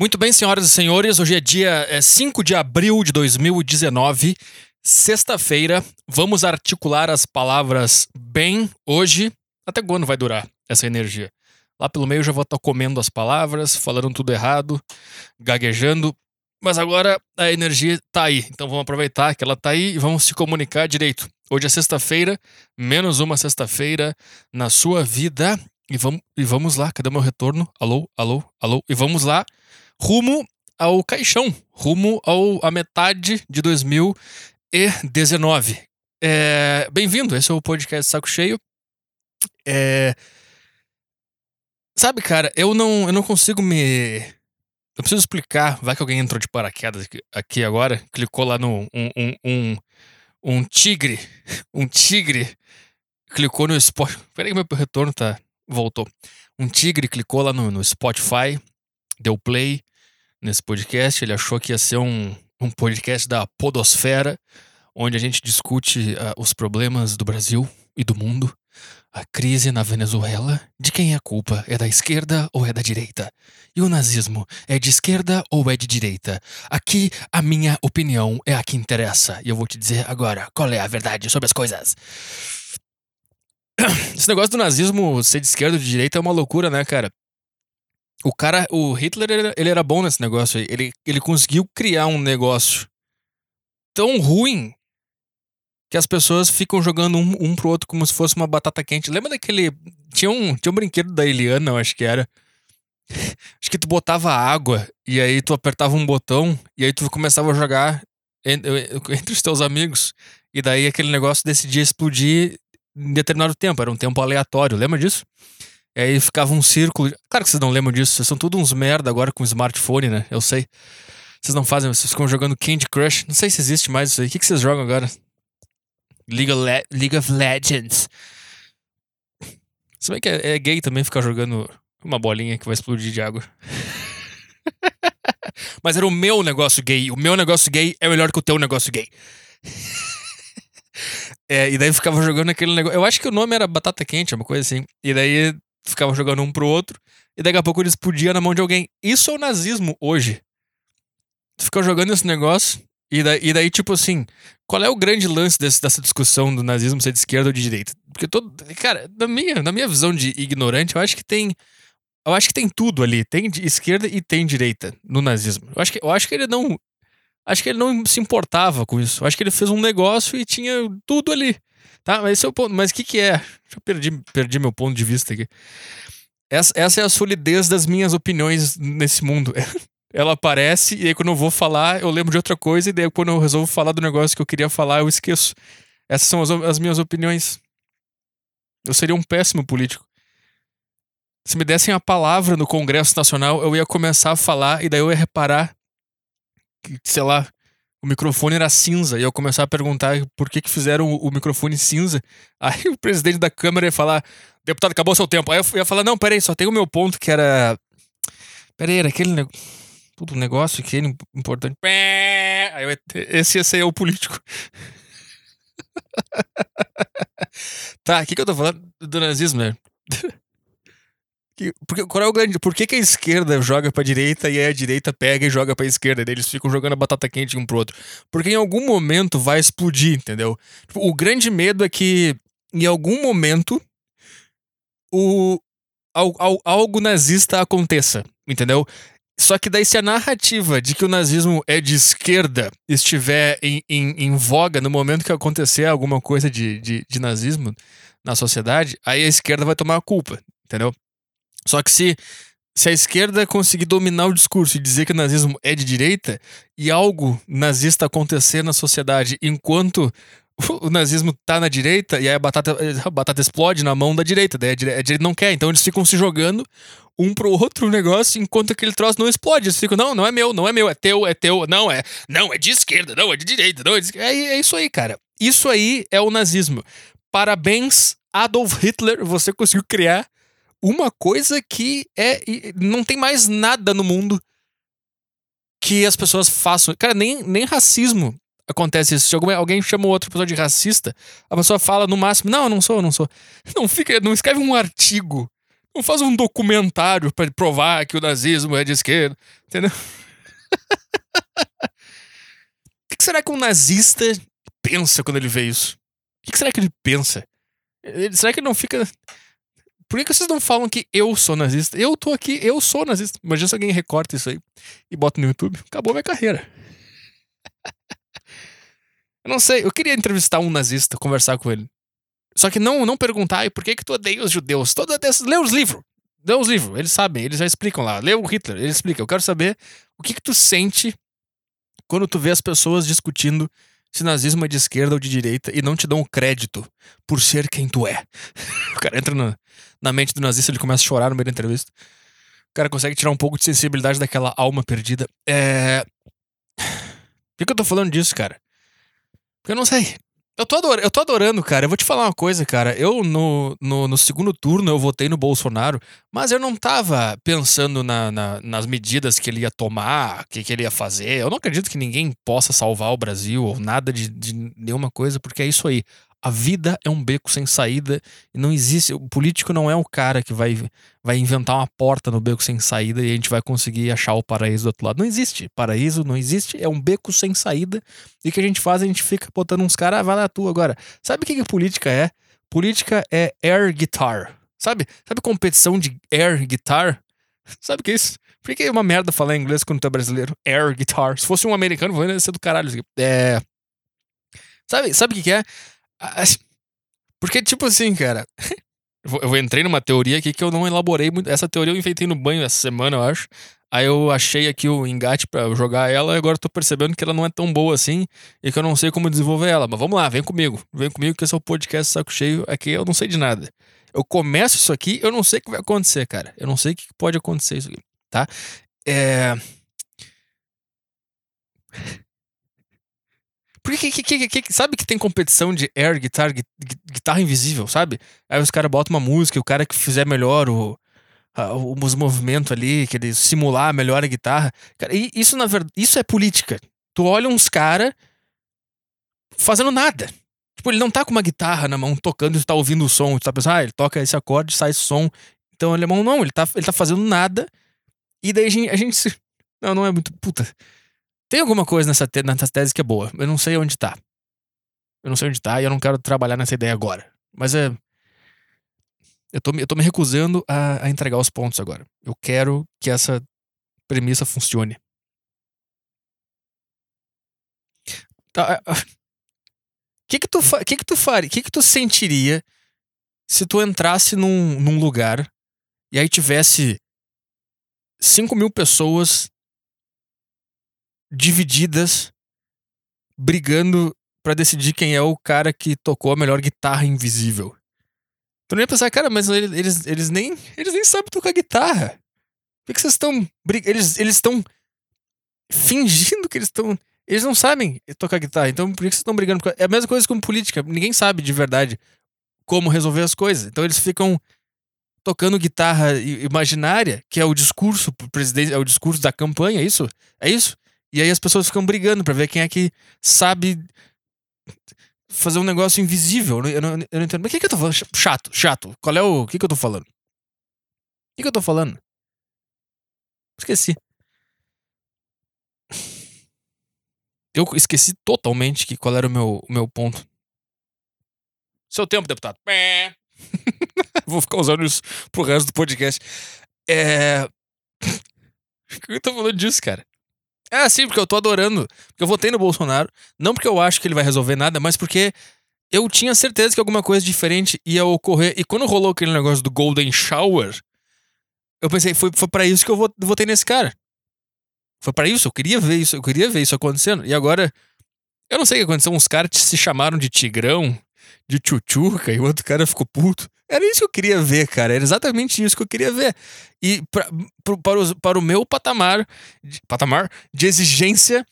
Muito bem, senhoras e senhores, hoje é dia é, 5 de abril de 2019, sexta-feira. Vamos articular as palavras bem hoje. Até quando vai durar essa energia? Lá pelo meio eu já vou estar comendo as palavras, falando tudo errado, gaguejando. Mas agora a energia tá aí. Então vamos aproveitar que ela tá aí e vamos se comunicar direito. Hoje é sexta-feira, menos uma sexta-feira na sua vida. E vamos, e vamos lá, cadê meu retorno? Alô, alô, alô. E vamos lá, rumo ao caixão, rumo ao, à metade de 2019. É, Bem-vindo, esse é o podcast Saco Cheio. É, sabe, cara, eu não, eu não consigo me. Eu preciso explicar. Vai que alguém entrou de paraquedas aqui, agora, clicou lá no. Um, um, um, um tigre. Um tigre clicou no Spotify. Peraí que meu retorno tá. Voltou. Um tigre clicou lá no, no Spotify, deu play nesse podcast. Ele achou que ia ser um, um podcast da Podosfera, onde a gente discute uh, os problemas do Brasil e do mundo. A crise na Venezuela, de quem é a culpa? É da esquerda ou é da direita? E o nazismo, é de esquerda ou é de direita? Aqui, a minha opinião é a que interessa. E eu vou te dizer agora qual é a verdade sobre as coisas. Esse negócio do nazismo ser de esquerda ou de direita é uma loucura, né, cara? O cara, o Hitler, ele era bom nesse negócio aí. Ele, ele conseguiu criar um negócio tão ruim que as pessoas ficam jogando um, um pro outro como se fosse uma batata quente. Lembra daquele. Tinha um, tinha um brinquedo da Eliana, eu acho que era. Acho que tu botava água e aí tu apertava um botão e aí tu começava a jogar entre os teus amigos. E daí aquele negócio decidia explodir em determinado tempo. Era um tempo aleatório. Lembra disso? E aí ficava um círculo. Claro que vocês não lembram disso. Vocês são todos uns merda agora com smartphone, né? Eu sei. Vocês não fazem, vocês ficam jogando Candy Crush. Não sei se existe mais isso aí. O que, que vocês jogam agora? League of, Le League of Legends. Se bem que é, é gay também ficar jogando uma bolinha que vai explodir de água. Mas era o meu negócio gay. O meu negócio gay é melhor que o teu negócio gay. é, e daí ficava jogando aquele negócio. Eu acho que o nome era Batata Quente, uma coisa assim. E daí ficava jogando um pro outro. E daqui a pouco ele explodia na mão de alguém. Isso é o nazismo hoje. Tu fica jogando esse negócio. E daí, e daí, tipo assim, qual é o grande lance desse, dessa discussão do nazismo ser de esquerda ou de direita? Porque todo. Cara, na minha, na minha visão de ignorante, eu acho que tem. Eu acho que tem tudo ali. Tem de esquerda e tem direita no nazismo. Eu acho que, eu acho que ele não. Acho que ele não se importava com isso. Eu acho que ele fez um negócio e tinha tudo ali. Tá? Mas esse é o ponto. Mas o que, que é? Eu perdi, perdi meu ponto de vista aqui. Essa, essa é a solidez das minhas opiniões nesse mundo. Ela aparece e aí quando eu vou falar, eu lembro de outra coisa, e daí quando eu resolvo falar do negócio que eu queria falar, eu esqueço. Essas são as, as minhas opiniões. Eu seria um péssimo político. Se me dessem a palavra no Congresso Nacional, eu ia começar a falar e daí eu ia reparar que, sei lá, o microfone era cinza. E eu começar a perguntar por que, que fizeram o, microfone cinza. Aí o presidente da Câmara ia falar: deputado, acabou seu tempo. Aí eu ia falar: não, peraí, só tem o meu ponto que era. Peraí, era aquele negócio. Tudo negócio que é importante. Aí eu, esse ia ser o político. tá, o que, que eu tô falando do nazismo, né? Porque, qual é o grande, por que, que a esquerda joga pra direita e a direita pega e joga pra esquerda? E eles ficam jogando a batata quente um pro outro. Porque em algum momento vai explodir, entendeu? Tipo, o grande medo é que em algum momento o, algo nazista aconteça, entendeu? Só que daí, se a narrativa de que o nazismo é de esquerda estiver em, em, em voga no momento que acontecer alguma coisa de, de, de, nazismo na sociedade, aí a esquerda vai tomar a culpa, entendeu? Só que se, se a esquerda conseguir dominar o discurso e dizer que o nazismo é de direita e algo nazista acontecer na sociedade enquanto o nazismo tá na direita e aí a batata, a batata explode na mão da direita, daí a direita não quer, então eles ficam se jogando um pro outro negócio enquanto aquele troço não explode. Eles ficam, não, não é meu, não é meu, é teu, é teu, não é, não, é de esquerda, não, é de direita, não, é de é, é isso aí, cara. Isso aí é o nazismo. Parabéns, Adolf Hitler, você conseguiu criar uma coisa que é. Não tem mais nada no mundo que as pessoas façam. Cara, nem, nem racismo acontece isso. Se alguém, alguém chama outra pessoa de racista, a pessoa fala no máximo: Não, eu não sou, eu não sou. Não fica, não escreve um artigo Não faz um documentário pra provar que o nazismo é de esquerda, entendeu? O que será que um nazista pensa quando ele vê isso? O que será que ele pensa? Ele- será que ele não fica. Por que, que vocês não falam que eu sou nazista? Eu tô aqui, eu sou nazista. Imagina se alguém recorta isso aí e bota no YouTube. Acabou minha carreira. eu não sei, eu queria entrevistar um nazista, conversar com ele. Só que não, não perguntar, e por que que tu odeia os judeus? Todo, lê os livros. Lê os livros, eles sabem, eles já explicam lá. Lê o Hitler, ele explica. Eu quero saber o que que tu sente quando tu vê as pessoas discutindo se nazismo é de esquerda ou de direita e não te dão o crédito por ser quem tu é. o cara entra na, na mente do nazista, ele começa a chorar no meio da entrevista. O cara consegue tirar um pouco de sensibilidade daquela alma perdida. É. Por que, que eu tô falando disso, cara? Porque eu não sei. Eu tô, adorando, eu tô adorando, cara. Eu vou te falar uma coisa, cara. Eu, no, no, no segundo turno, eu votei no Bolsonaro, mas eu não tava pensando na, na- nas medidas que ele ia tomar, o que, que ele ia fazer. Eu não acredito que ninguém possa salvar o Brasil ou nada de, de nenhuma coisa, porque é isso aí. A vida é um beco sem saída e não existe. O político não é o cara que vai, vai inventar uma porta no beco sem saída e a gente vai conseguir achar o paraíso do outro lado. Não existe. Paraíso não existe. É um beco sem saída. E o que a gente faz? A gente fica botando uns caras, ah, vai lá tu agora. Sabe o que, que política é? Política é air guitar. Sabe? Sabe competição de air guitar? Sabe o que é isso? Por que é uma merda falar inglês quando tu é brasileiro? Air guitar. Se fosse um americano, ia ser do caralho. É. Sabe, sabe o que, que é? Porque, tipo assim, cara. Eu entrei numa teoria aqui que eu não elaborei muito. Essa teoria eu inventei no banho essa semana, eu acho. Aí eu achei aqui o engate eu jogar ela e agora eu tô percebendo que ela não é tão boa assim e que eu não sei como desenvolver ela. Mas vamos lá, vem comigo. Vem comigo que esse é o podcast Saco Cheio. Aqui eu não sei de nada. Eu começo isso aqui, eu não sei o que vai acontecer, cara. Eu não sei o que pode acontecer isso aqui, tá? É. Por que, que, que, sabe que tem competição de air guitar, gui- gui- guitarra invisível, sabe? Aí os caras botam uma música e o cara que fizer melhor o, a- os movimentos ali, que ele simular melhor a guitarra. Cara, isso na verdade, isso é política. Tu olha uns caras fazendo nada. Tipo, ele não tá com uma guitarra na mão tocando e tu tá ouvindo o som. Tu tá pensando, ah, ele toca esse acorde, sai esse som. Então alemão não, ele tá, ele tá fazendo nada. E daí a gente, a gente se. Não, não é muito. Puta. Tem alguma coisa nessa, te, nessa tese que é boa. Eu não sei onde tá. Eu não sei onde tá e eu não quero trabalhar nessa ideia agora. Mas é. Eu tô, me- eu tô me recusando a, a entregar os pontos agora. Eu quero que essa premissa funcione. Tá, O que que tu, que que tu faria? Que que tu sentiria se tu entrasse num, num lugar e aí tivesse 5 mil pessoas divididas brigando pra decidir quem é o cara que tocou a melhor guitarra invisível? Tu não ia pensar, cara, mas ele- eles, eles, nem, eles nem sabem tocar guitarra. Por que, vocês estão. Eles estão fingindo que eles estão. Eles não sabem tocar guitarra, então por que vocês estão brigando? É a mesma coisa com política. Ninguém sabe de verdade como resolver as coisas. Então eles ficam tocando guitarra imaginária, que é o discurso presidente, é o discurso da campanha, é isso? É isso? E aí as pessoas ficam brigando pra ver quem é que sabe fazer um negócio invisível. Eu não, eu não entendo. Mas o que, que eu tô falando? Ch- Chato, chato. Qual é o. O que, que eu tô falando? O que, que eu tô falando? Esqueci. Eu esqueci totalmente que qual era o meu, o meu ponto. Seu tempo, deputado. Vou ficar usando isso pro resto do podcast. É. Por que eu tô falando disso, cara? É, sim, porque eu tô adorando. Porque eu votei no Bolsonaro. Não porque eu acho que ele vai resolver nada, mas porque eu tinha certeza que alguma coisa diferente ia ocorrer. E quando rolou aquele negócio do Golden Shower, eu pensei, foi, foi para isso que eu vo- votei nesse cara. Foi pra isso, eu queria ver isso, eu queria ver isso acontecendo. E agora, eu não sei o que aconteceu, uns caras se chamaram de Tigrão, de Tchutchuca, e o outro cara ficou puto. Era isso que eu queria ver, cara. Era exatamente isso que eu queria ver. E pra, para, os- para o meu patamar, de, patamar de exigência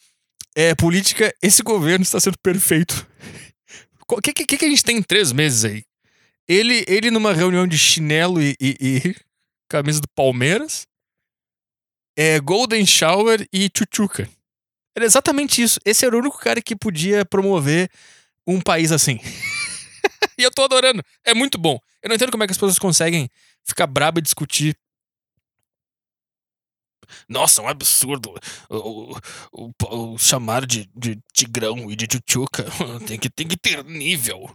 é, política, esse governo está sendo perfeito. O que, que, que a gente tem em três meses aí? Ele, ele numa reunião de chinelo e, e- e camisa do Palmeiras, é Golden Shower e Chuchuca. Era exatamente isso. Esse era o único cara que podia promover um país assim. e eu tô adorando. É muito bom. Eu não entendo como é que as pessoas conseguem ficar brabo e discutir. Nossa, um absurdo o, o, o, o chamar de, de Tigrão e de Tchutchuca. tem, que, tem que ter nível.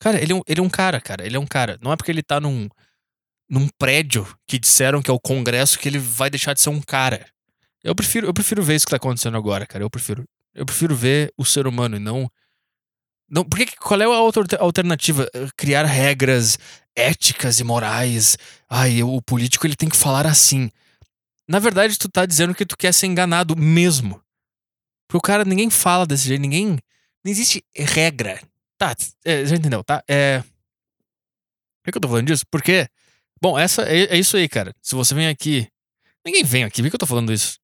Cara, ele é, um, ele é um cara, cara. Ele é um cara. Não é porque ele tá num, num prédio que disseram que é o Congresso que ele vai deixar de ser um cara. Eu prefiro, eu prefiro ver isso que tá acontecendo agora, cara. Eu prefiro. Eu prefiro ver o ser humano e não. Não qual é a outra alternativa? Criar regras éticas e morais. Ai, o político ele tem que falar assim. Na verdade, tu tá dizendo que tu quer ser enganado mesmo. Porque o cara, ninguém fala desse jeito, ninguém. Não existe regra. Tá, é, já entendeu, tá? É. Por que eu tô falando disso? Porque. Bom, essa é, é isso aí, cara. Se você vem aqui. Ninguém vem aqui, por que eu tô falando isso?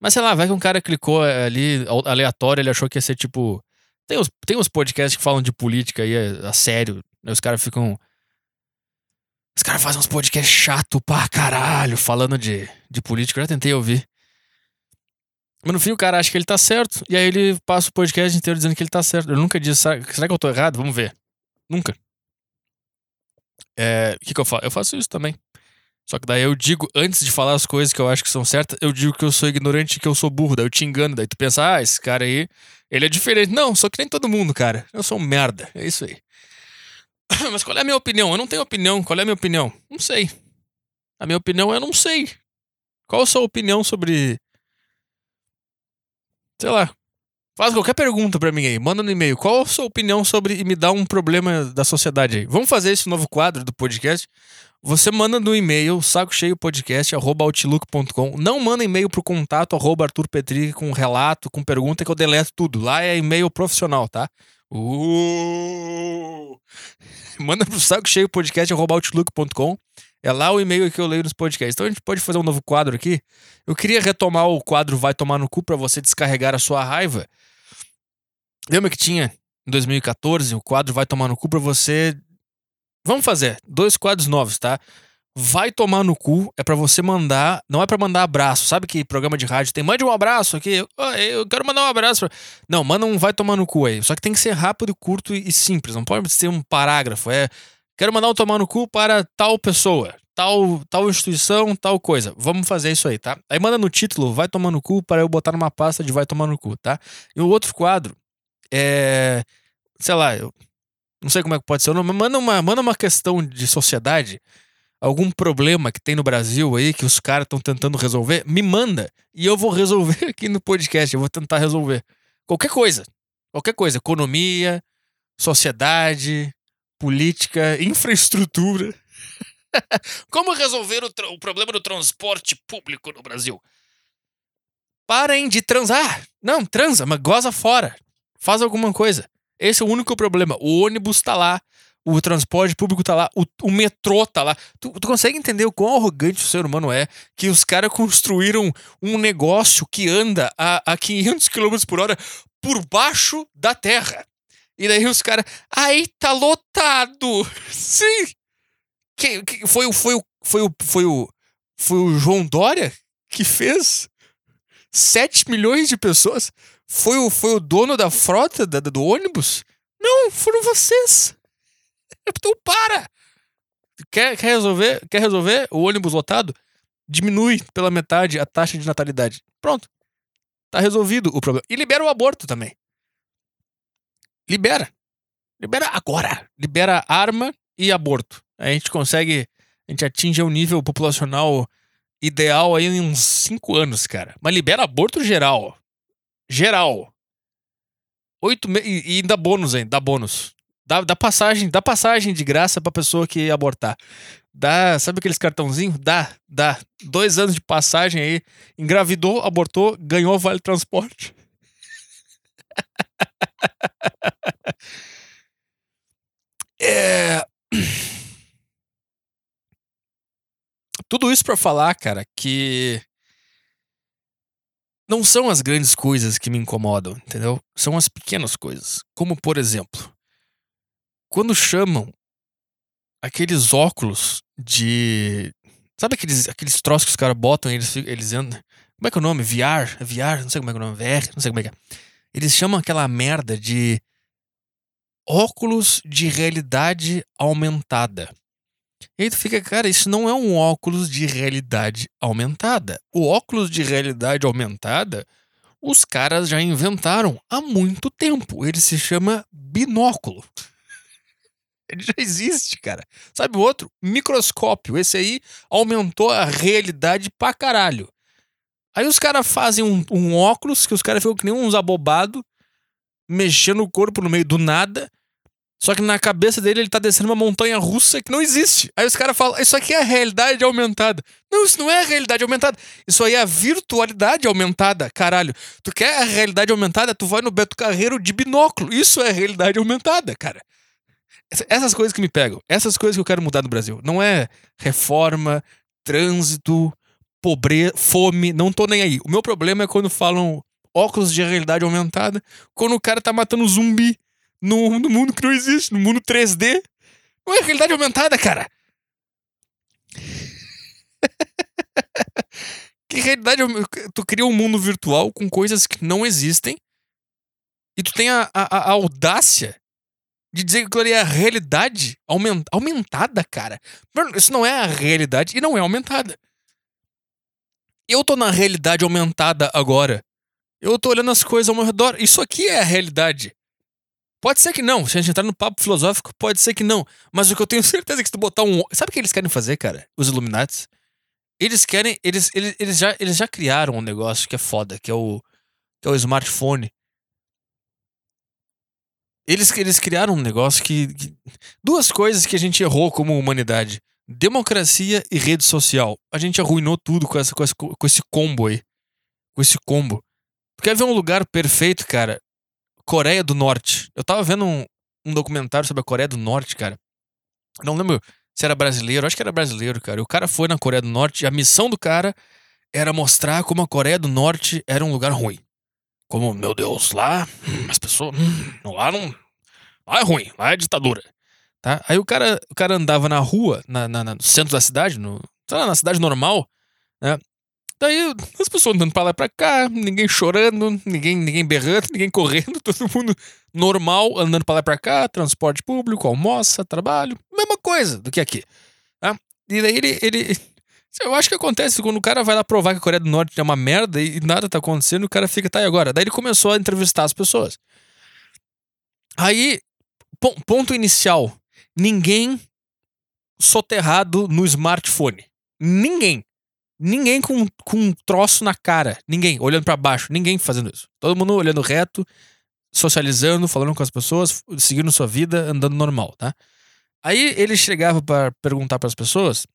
Mas sei lá, vai que um cara clicou ali aleatório, ele achou que ia ser tipo. Tem os, tem os podcasts que falam de política aí a, a sério. Né? Os caras ficam. Os caras fazem uns podcasts chato pra caralho, falando de, de política. Eu já tentei ouvir. Mas no fim o cara acha que ele tá certo. E aí ele passa o podcast inteiro dizendo que ele tá certo. Eu nunca disse, será, será que eu tô errado? Vamos ver. Nunca. É, o que, que eu faço? Eu faço isso também. Só que daí eu digo, antes de falar as coisas que eu acho que são certas, eu digo que eu sou ignorante e que eu sou burro. Daí eu te engano. Daí tu pensa, ah, esse cara aí, ele é diferente. Não, sou que nem todo mundo, cara. Eu sou um merda. É isso aí. Mas qual é a minha opinião? Eu não tenho opinião. Qual é a minha opinião? Não sei. A minha opinião é não sei. Qual a sua opinião sobre. Sei lá. Faz qualquer pergunta para mim aí. Manda no e-mail. Qual a sua opinião sobre. E me dá um problema da sociedade aí. Vamos fazer esse novo quadro do podcast você manda no e-mail sacocheiopodcast.outlook.com. Não manda e-mail pro contato arroba Arthur Petri com relato, com pergunta que eu deleto tudo. Lá é e-mail profissional, tá? Uh! Manda pro sacocheiopodcast.outlook.com. É lá o e-mail que eu leio nos podcasts. Então a gente pode fazer um novo quadro aqui. Eu queria retomar o quadro Vai Tomar no Cu para você descarregar a sua raiva. Lembra que tinha em 2014 o quadro Vai Tomar no Cu para você Vamos fazer dois quadros novos, tá? Vai tomar no cu é para você mandar, não é para mandar abraço. Sabe que programa de rádio tem mande um abraço aqui. Eu quero mandar um abraço. Não, manda um vai tomar no cu aí. Só que tem que ser rápido, curto e simples. Não pode ser um parágrafo. É quero mandar um tomar no cu para tal pessoa, tal tal instituição, tal coisa. Vamos fazer isso aí, tá? Aí manda no título vai tomar no cu para eu botar numa pasta de vai tomar no cu, tá? E o outro quadro é sei lá, eu não sei como é que pode ser, mas manda uma, manda uma questão de sociedade, algum problema que tem no Brasil aí que os caras estão tentando resolver, me manda e eu vou resolver aqui no podcast, eu vou tentar resolver. Qualquer coisa. Qualquer coisa, economia, sociedade, política, infraestrutura. Como resolver o, o, problema do transporte público no Brasil? Parem de transar. Não, transa, mas goza fora. Faz alguma coisa. Esse é o único problema. O ônibus tá lá, o transporte público tá lá, o, o metrô tá lá. Tu, tu, consegue entender o quão arrogante o ser humano é? Que os caras construíram um negócio que anda a, a 500 km por hora por baixo da terra. E daí os caras, aí tá lotado. Sim. Que, que, foi, foi, foi, o, foi, o, foi o João Dória que fez 7 milhões de pessoas. Foi o, foi o dono da frota da, do ônibus? Não, foram vocês. Então para! Quer, quer, resolver, quer resolver o ônibus lotado? Diminui pela metade a taxa de natalidade. Pronto. Tá resolvido o problema. E libera o aborto também. Libera. Libera agora. Libera arma e aborto. A gente consegue. A gente atinge o um nível populacional ideal aí em uns 5 anos, cara. Mas libera aborto geral geral. Oito me... E ainda bônus ainda, dá bônus. Dá, dá passagem, dá passagem de graça pra pessoa que abortar. Dá, sabe aqueles cartãozinhos? Dá, dá. Dois anos de passagem aí. Engravidou, abortou, ganhou vale transporte. é... Tudo isso para falar, cara, que não são as grandes coisas que me incomodam, entendeu? São as pequenas coisas. Como, por exemplo, quando chamam aqueles óculos de. Sabe aqueles, aqueles troços que os caras botam e eles, eles andam. Como é que é o nome? VR? VR? Não sei como é que é o nome. VR? Não sei como é que é. Eles chamam aquela merda de óculos de realidade aumentada. E aí tu fica, cara, isso não é um óculos de realidade aumentada. O óculos de realidade aumentada, os caras já inventaram há muito tempo. Ele se chama binóculo. Ele já existe, cara. Sabe o outro? Microscópio. Esse aí aumentou a realidade pra caralho. Aí os caras fazem um, um, óculos que os caras ficam que nem uns abobados, mexendo o corpo no meio do nada. Só que na cabeça dele ele tá descendo uma montanha russa que não existe. Aí os caras falam, isso aqui é a realidade aumentada. Não, isso não é a realidade aumentada. Isso aí é a virtualidade aumentada, caralho. Tu quer a realidade aumentada? Tu vai no Beto Carreiro de binóculo. Isso é a realidade aumentada, cara. Essas coisas que me pegam. Essas coisas que eu quero mudar no Brasil. Não é reforma, trânsito, pobreza, fome. Não tô nem aí. O meu problema é quando falam óculos de realidade aumentada, quando o cara tá matando zumbi no, mundo que não existe, no mundo 3D. Não é realidade aumentada, cara. que realidade. Tu cria um mundo virtual com coisas que não existem e tu tem a, a, a audácia de dizer que aquilo ali é a realidade aument, aumentada, cara. Isso não é a realidade e não é aumentada. Eu tô na realidade aumentada agora. Eu tô olhando as coisas ao meu redor. Isso aqui é a realidade. Pode ser que não. Se a gente entrar no papo filosófico, pode ser que não. Mas o que eu tenho certeza é que se tu botar um. Sabe o que eles querem fazer, cara? Os Illuminati? Eles querem. Eles, eles, eles, já, eles já criaram um negócio que é foda, que é o. Que é o smartphone. Eles, eles criaram um negócio que, que. Duas coisas que a gente errou como humanidade: democracia e rede social. A gente arruinou tudo com, essa, com, esse, com esse combo aí. Com esse combo. Tu quer ver um lugar perfeito, cara? Coreia do Norte. Eu tava vendo um, um documentário sobre a Coreia do Norte, cara. Não lembro se era brasileiro, acho que era brasileiro, cara. E o cara foi na Coreia do Norte e a missão do cara era mostrar como a Coreia do Norte era um lugar ruim. Como, meu Deus, lá hum, as pessoas. Hum, lá não. Lá é ruim, lá é ditadura. Tá? Aí o cara, o cara andava na rua, na, na, no centro da cidade, no, na cidade normal, né? Daí as pessoas andando pra lá e pra cá, ninguém chorando, ninguém, ninguém berrando, ninguém correndo, todo mundo normal, andando pra lá e pra cá, transporte público, almoça, trabalho, mesma coisa do que aqui. Tá? E daí ele, ele. Eu acho que acontece quando o cara vai lá provar que a Coreia do Norte é uma merda e nada tá acontecendo, o cara fica, tá, e agora? Daí ele começou a entrevistar as pessoas. Aí, ponto inicial: ninguém soterrado no smartphone. Ninguém. Ninguém com, com um troço na cara. Ninguém, olhando para baixo. Ninguém fazendo isso. Todo mundo olhando reto, socializando, falando com as pessoas, seguindo sua vida, andando normal, tá? Aí ele chegava para perguntar para as pessoas,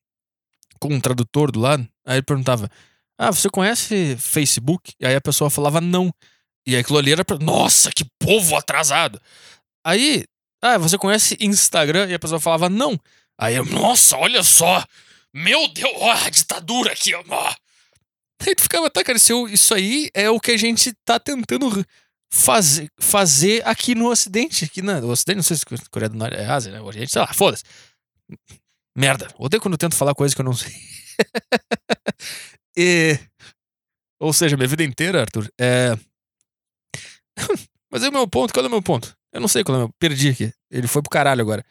com um tradutor do lado, aí ele perguntava: Ah, você conhece Facebook? E aí a pessoa falava não. E aí aquilo ali era pra. Nossa, que povo atrasado! Aí, ah, você conhece Instagram? E a pessoa falava não. Aí eu, nossa, olha só! Meu Deus, ó, a ditadura aqui, ó. Aí tu ficava, tá, cara, isso aí é o que a gente tá tentando fazer, fazer aqui no Ocidente. Aqui na, no Ocidente, não sei se Coreia do Norte é Ásia, né? O Oriente, sei lá, foda-se. Merda. Odeio quando eu tento falar coisa que eu não sei. e, ou seja, minha vida inteira, Arthur, é. Mas é o meu ponto, qual é o meu ponto? Eu não sei qual é o meu. Perdi aqui. Ele foi pro caralho agora.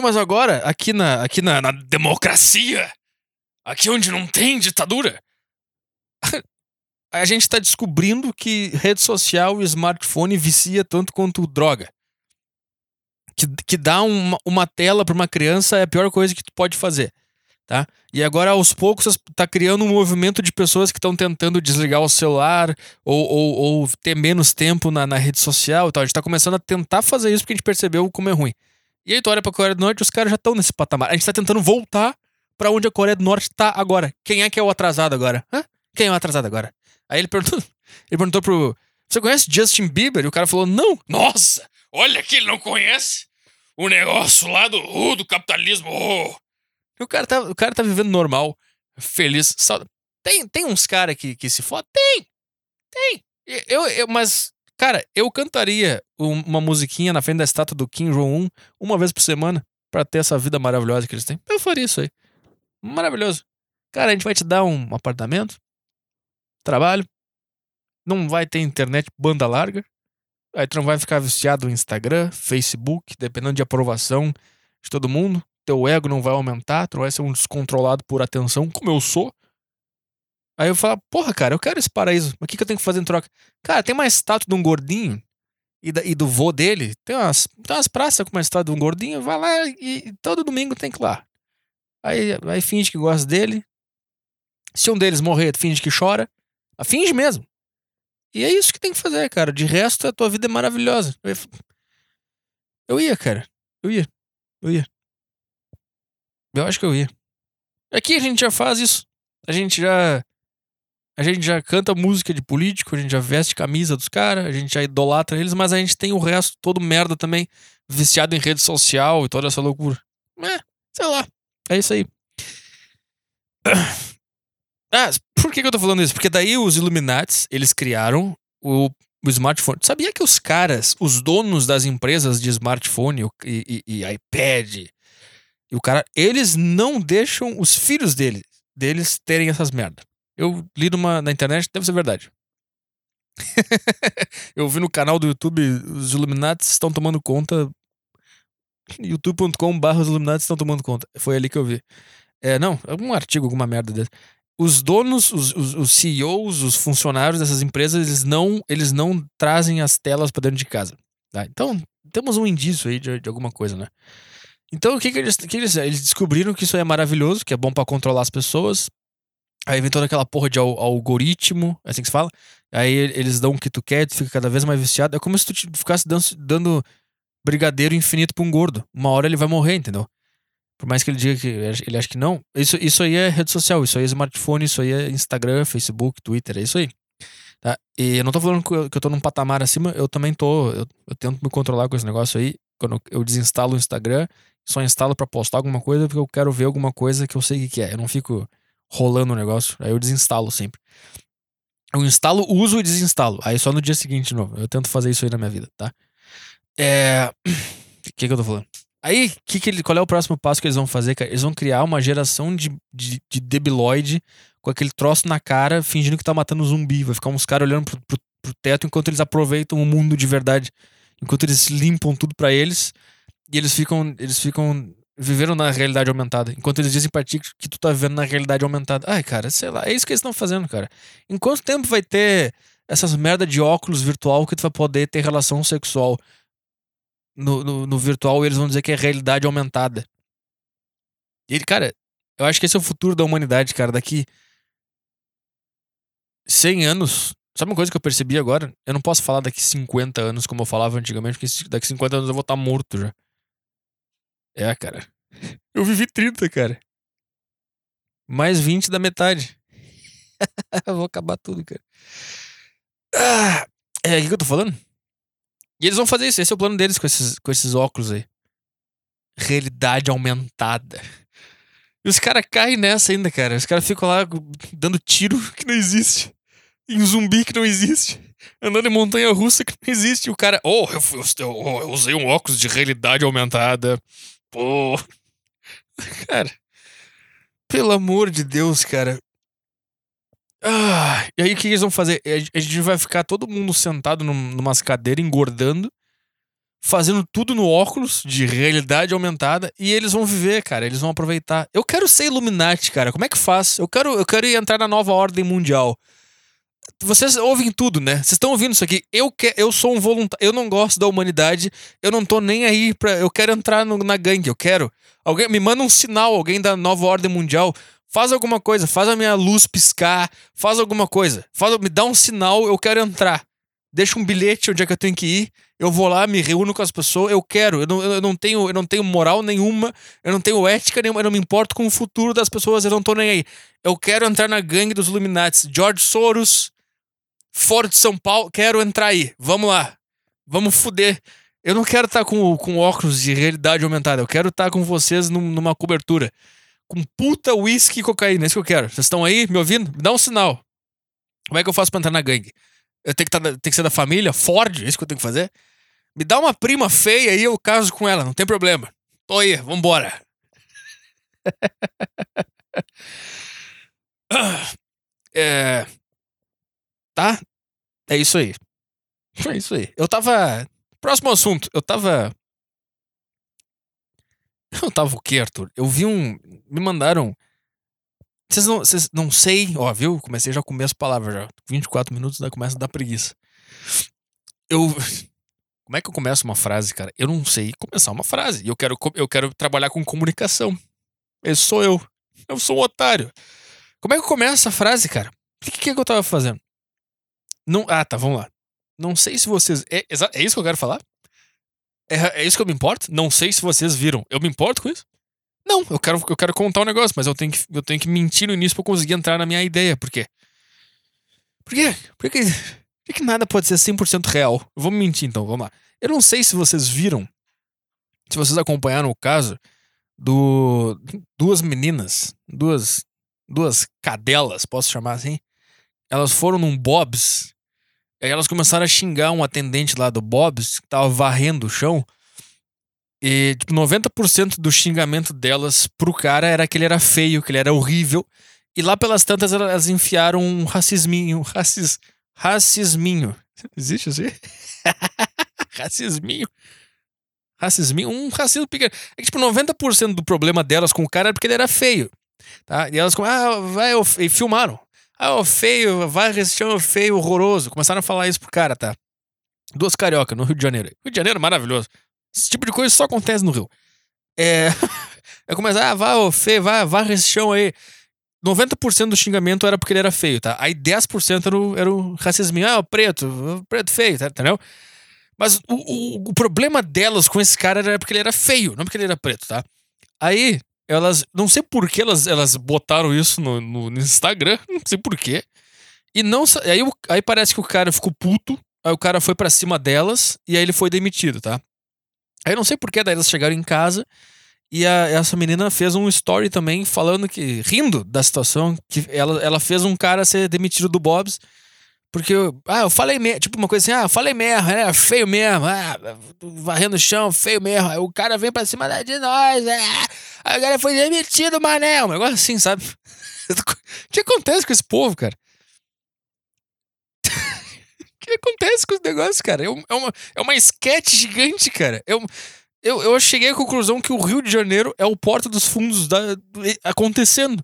Mas agora, aqui na, aqui na, na democracia, aqui onde não tem ditadura, a gente está descobrindo que rede social e smartphone vicia tanto quanto droga. Que, que dá uma, uma tela para uma criança é a pior coisa que tu pode fazer. Tá? E agora, aos poucos, está criando um movimento de pessoas que estão tentando desligar o celular ou, ou, ou ter menos tempo na, na rede social e tal. A gente está começando a tentar fazer isso porque a gente percebeu como é ruim. E aí tu olha pra Coreia do Norte e os caras já estão nesse patamar. A gente tá tentando voltar para onde a Coreia do Norte tá agora. Quem é que é o atrasado agora? Hã? Quem é o atrasado agora? Aí ele perguntou, ele perguntou pro. Você conhece Justin Bieber? E o cara falou, não. Nossa, olha que ele não conhece o negócio lá do, uh, do capitalismo. Uh. E o cara, tá, o cara tá vivendo normal, feliz. Tem, tem uns caras que, que se fodem? Tem! Tem! Eu, eu, mas Cara, eu cantaria uma musiquinha na frente da estátua do Kim Jong-un uma vez por semana para ter essa vida maravilhosa que eles têm. Eu faria isso aí. Maravilhoso. Cara, a gente vai te dar um apartamento, trabalho, não vai ter internet banda larga, aí tu não vai ficar viciado no Instagram, Facebook, dependendo de aprovação de todo mundo. teu ego não vai aumentar, tu não vai ser um descontrolado por atenção, como eu sou. Aí eu falo, porra, cara, eu quero esse paraíso. Mas o que, que eu tenho que fazer em troca? Cara, tem uma estátua de um gordinho e, da, e do vô dele. Tem umas, tem umas praças com uma estátua de um gordinho. Vai lá e, e todo domingo tem que ir lá. Aí, aí finge que gosta dele. Se um deles morrer, finge que chora. Finge mesmo. E é isso que tem que fazer, cara. De resto, a tua vida é maravilhosa. Eu ia, eu ia cara. Eu ia. Eu ia. Eu acho que eu ia. Aqui a gente já faz isso. A gente já. A gente já canta música de político, a gente já veste camisa dos caras, a gente já idolatra eles, mas a gente tem o resto todo merda também, viciado em rede social e toda essa loucura. É, sei lá. É isso aí. Ah, por que, que eu tô falando isso? Porque daí os Illuminates, eles criaram o, o smartphone. Sabia que os caras, os donos das empresas de smartphone e, e, e iPad, e o cara, eles não deixam os filhos deles, deles terem essas merda. Eu li numa, na internet, deve ser verdade. eu vi no canal do YouTube, os Illuminates estão tomando conta. youtube.com.br os Illuminates estão tomando conta. Foi ali que eu vi. É, não, algum artigo, alguma merda desse os donos, os, os, os, CEOs, os funcionários dessas empresas, eles não, eles não trazem as telas para dentro de casa. Tá? Então, temos um indício aí de, de alguma coisa, né? Então, o que, que, eles, que eles. Eles descobriram que isso é maravilhoso, que é bom para controlar as pessoas. Aí vem toda aquela porra de al algoritmo, é assim que se fala. Aí eles dão o que tu quer, tu fica cada vez mais viciado. É como se tu ficasse dando, brigadeiro infinito pra um gordo. Uma hora ele vai morrer, entendeu? Por mais que ele diga que ele acha que não, isso, isso aí é rede social, isso aí é smartphone, isso aí é Instagram, Facebook, Twitter, é isso aí. Tá? E eu não tô falando que eu, tô num patamar acima, eu também tô. Eu, eu, tento me controlar com esse negócio aí. Quando eu desinstalo o Instagram, só instalo para postar alguma coisa porque eu quero ver alguma coisa que eu sei que, que é. Eu não fico rolando o negócio, aí eu desinstalo sempre. Eu instalo, uso e desinstalo. Aí só no dia seguinte de novo. Eu tento fazer isso aí na minha vida, tá? É. O que, que eu tô falando? Aí, que que ele, qual é o próximo passo que eles vão fazer, cara? Eles vão criar uma geração de, de, de debiloide com aquele troço na cara, fingindo que tá matando zumbi. Vai ficar uns caras olhando pro, pro, pro, teto enquanto eles aproveitam o mundo de verdade. Enquanto eles limpam tudo para eles. E eles ficam. Eles ficam. Viveram na realidade aumentada. Enquanto eles dizem pra ti que tu tá vivendo na realidade aumentada. Ai, cara, sei lá. É isso que eles estão fazendo, cara. Em quanto tempo vai ter essas merda de óculos virtual que tu vai poder ter relação sexual? no, no, no virtual eles vão dizer que é realidade aumentada. E ele, cara, eu acho que esse é o futuro da humanidade, cara. Daqui 100 anos. Sabe uma coisa que eu percebi agora? Eu não posso falar daqui 50 anos como eu falava antigamente, porque daqui 50 anos eu vou estar morto já. É, cara. Eu vivi 30, cara. Mais 20 da metade. vou acabar tudo, cara. Ah, é, o que eu tô falando? E eles vão fazer isso, esse é o plano deles com esses, com esses óculos aí. Realidade aumentada. E os caras caem nessa ainda, cara. Os caras ficam lá dando tiro que não existe. Em zumbi que não existe. Andando em montanha russa que não existe. E o cara, oh, eu, eu, eu usei um óculos de realidade aumentada. Pô. Cara. Pelo amor de Deus, cara. Ah, e aí o que eles vão fazer? A gente vai ficar todo mundo sentado num, numas cadeiras, engordando, fazendo tudo no óculos de realidade aumentada, e eles vão viver, cara. Eles vão aproveitar. Eu quero ser Illuminati, cara. Como é que faz? Eu quero, eu quero entrar na nova ordem mundial. Vocês ouvem tudo, né? Vocês estão ouvindo isso aqui. Eu, que, eu sou um voluntário. Eu não gosto da humanidade. Eu não tô nem aí pra. Eu quero entrar no, na gangue. Eu quero. Alguém me manda um sinal, alguém da nova ordem mundial. Faz alguma coisa, faz a minha luz piscar, faz alguma coisa. Faz, me dá um sinal, eu quero entrar. Deixa um bilhete onde é que eu tenho que ir. Eu vou lá, me reúno com as pessoas, eu quero. Eu não, eu não, tenho, eu não tenho moral nenhuma, eu não tenho ética nenhuma, eu não me importo com o futuro das pessoas, eu não tô nem aí. Eu quero entrar na gangue dos Illuminati. George Soros, Ford de São Paulo, quero entrar aí. Vamos lá. Vamos fuder. Eu não quero estar tá com, com óculos de realidade aumentada. Eu quero estar tá com vocês num, numa cobertura com puta whisky e cocaína. É isso que eu quero. Vocês estão aí me ouvindo? Me dá um sinal. Como é que eu faço pra entrar na gangue? Eu tenho que, tá, tenho que ser da família? Ford? É isso que eu tenho que fazer? Me dá uma prima feia aí, eu caso com ela, não tem problema. Tô aí, vambora. é. Tá? É isso aí. É isso aí. Eu tava. Próximo assunto. Eu tava Eu tava o quê, Arthur? Eu vi um. Me mandaram. Vocês não, vocês não sei, ó, viu? Comecei já começo a palavra já. 24 minutos, daí começa a dar preguiça. Eu. Como é que eu começo uma frase, cara? Eu não sei começar uma frase. Eu quero, eu quero trabalhar com comunicação. Esse sou eu. Eu sou um otário. Como é que eu começo essa frase, cara? O que, que, é que eu tava fazendo? Não, ah, tá, vamos lá. Não sei se vocês. É, é isso que eu quero falar? É, é isso que eu me importo? Não sei se vocês viram. Eu me importo com isso? Não, eu quero, eu quero contar um negócio, mas eu tenho, que, eu tenho que mentir no início pra conseguir entrar na minha ideia. Por quê? Por quê? Por que, por que nada pode ser 100% real? Eu vou mentir então, vamos lá. Eu não sei se vocês viram, se vocês acompanharam o caso do duas meninas, duas duas cadelas, posso chamar assim? Elas foram num Bob's Aí elas começaram a xingar um atendente lá do Bob's, que tava varrendo o chão. E, tipo, 90% do xingamento delas pro cara era que ele era feio, que ele era horrível. E lá pelas tantas elas enfiaram um racisminho. Racis, racisminho. Existe assim? racisminho. Racisminho. Um racismo pequeno. É que, tipo, 90% do problema delas com o cara era porque ele era feio. Tá? E elas, ah, vai, e filmaram. Ah, o feio, vai chão feio, horroroso. Começaram a falar isso pro cara, tá? Duas carioca no Rio de Janeiro. Rio de Janeiro maravilhoso. Esse tipo de coisa só acontece no Rio. É. É começar, ah, vai, ô feio, vai, vai esse chão aí. 90% do xingamento era porque ele era feio, tá? Aí 10% era o, era o racismo. Ah, o preto, preto feio, tá? entendeu? Mas o, o, o, problema delas com esse cara era porque ele era feio, não porque ele era preto, tá? Aí elas. Não sei por que elas, elas botaram isso no, no, no Instagram. Não sei por quê. E não. Aí, aí parece que o cara ficou puto. Aí o cara foi para cima delas e aí ele foi demitido, tá? Aí não sei por que daí elas chegaram em casa e a, essa menina fez um story também falando que. rindo da situação, que ela, ela fez um cara ser demitido do Bob's porque eu, ah, eu falei mesmo, tipo uma coisa assim, ah, falei mesmo, né? Feio mesmo, ah, varrendo o chão, feio mesmo. Aí o cara vem pra cima de nós, é. Aí o cara foi demitido, mané. Um negócio assim, sabe? O que acontece com esse povo, cara? Que acontece com os negócios, cara? É, é uma, é uma esquete gigante, cara. Eu, eu, eu cheguei à conclusão que o Rio de Janeiro é o porta dos fundos da, acontecendo.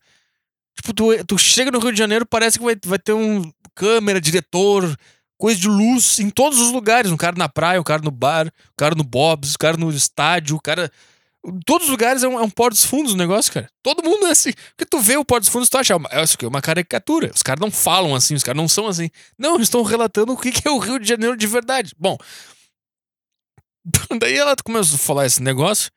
Tipo, tu, tu chega no Rio de Janeiro, parece que vai, vai ter um câmera, diretor, coisa de luz em todos os lugares. Um cara na praia, um cara no bar, um cara no Bob's, um cara no estádio, um cara. Todos os lugares é um, é um pó dos fundos o negócio, cara. Todo mundo é assim. Porque tu vê o pó dos fundos, tu acha, é isso aqui é uma caricatura. Os caras não falam assim, os caras não são assim. Não, eles estão relatando o que é o Rio de Janeiro de verdade. Bom, daí ela começou a falar esse negócio.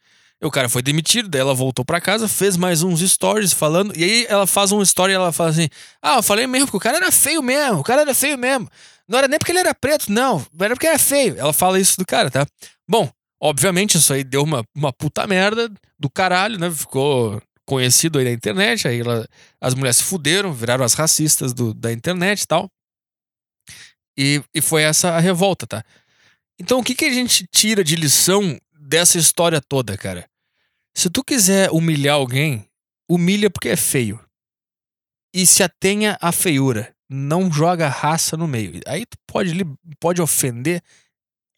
O cara foi demitido, daí ela voltou para casa, fez mais uns stories falando, e aí ela faz um story e ela fala assim: Ah, eu falei mesmo, que o cara era feio mesmo, o cara era feio mesmo. Não era nem porque ele era preto, não, era porque era feio. Ela fala isso do cara, tá? Bom, obviamente isso aí deu uma, uma puta merda do caralho, né? Ficou conhecido aí na internet, aí ela, as mulheres se fuderam, viraram as racistas do, da internet e tal. E, e foi essa a revolta, tá? Então o que, que a gente tira de lição dessa história toda, cara? Se tu quiser humilhar alguém, humilha porque é feio. E se atenha à feiura. Não joga raça no meio. Aí tu pode, pode ofender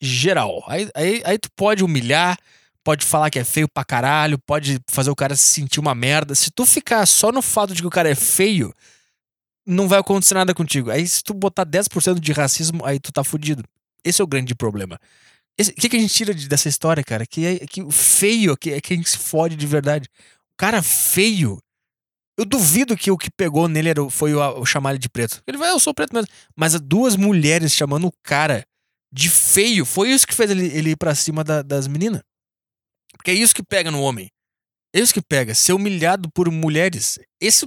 geral. Aí, aí, aí tu pode humilhar, pode falar que é feio pra caralho, pode fazer o cara se sentir uma merda. Se tu ficar só no fato de que o cara é feio, não vai acontecer nada contigo. Aí se tu botar 10% de racismo, aí tu tá fudido. Esse é o grande problema. O que, que a gente tira de, dessa história, cara? Que, é, que o feio que é quem se fode de verdade. O cara feio. Eu duvido que o que pegou nele era, foi o, o chamar ele de preto. Ele vai, eu sou preto mesmo. Mas duas mulheres chamando o cara de feio. Foi isso que fez ele, ele ir pra cima da, das meninas. Porque é isso que pega no homem. É isso que pega. Ser humilhado por mulheres. Esse,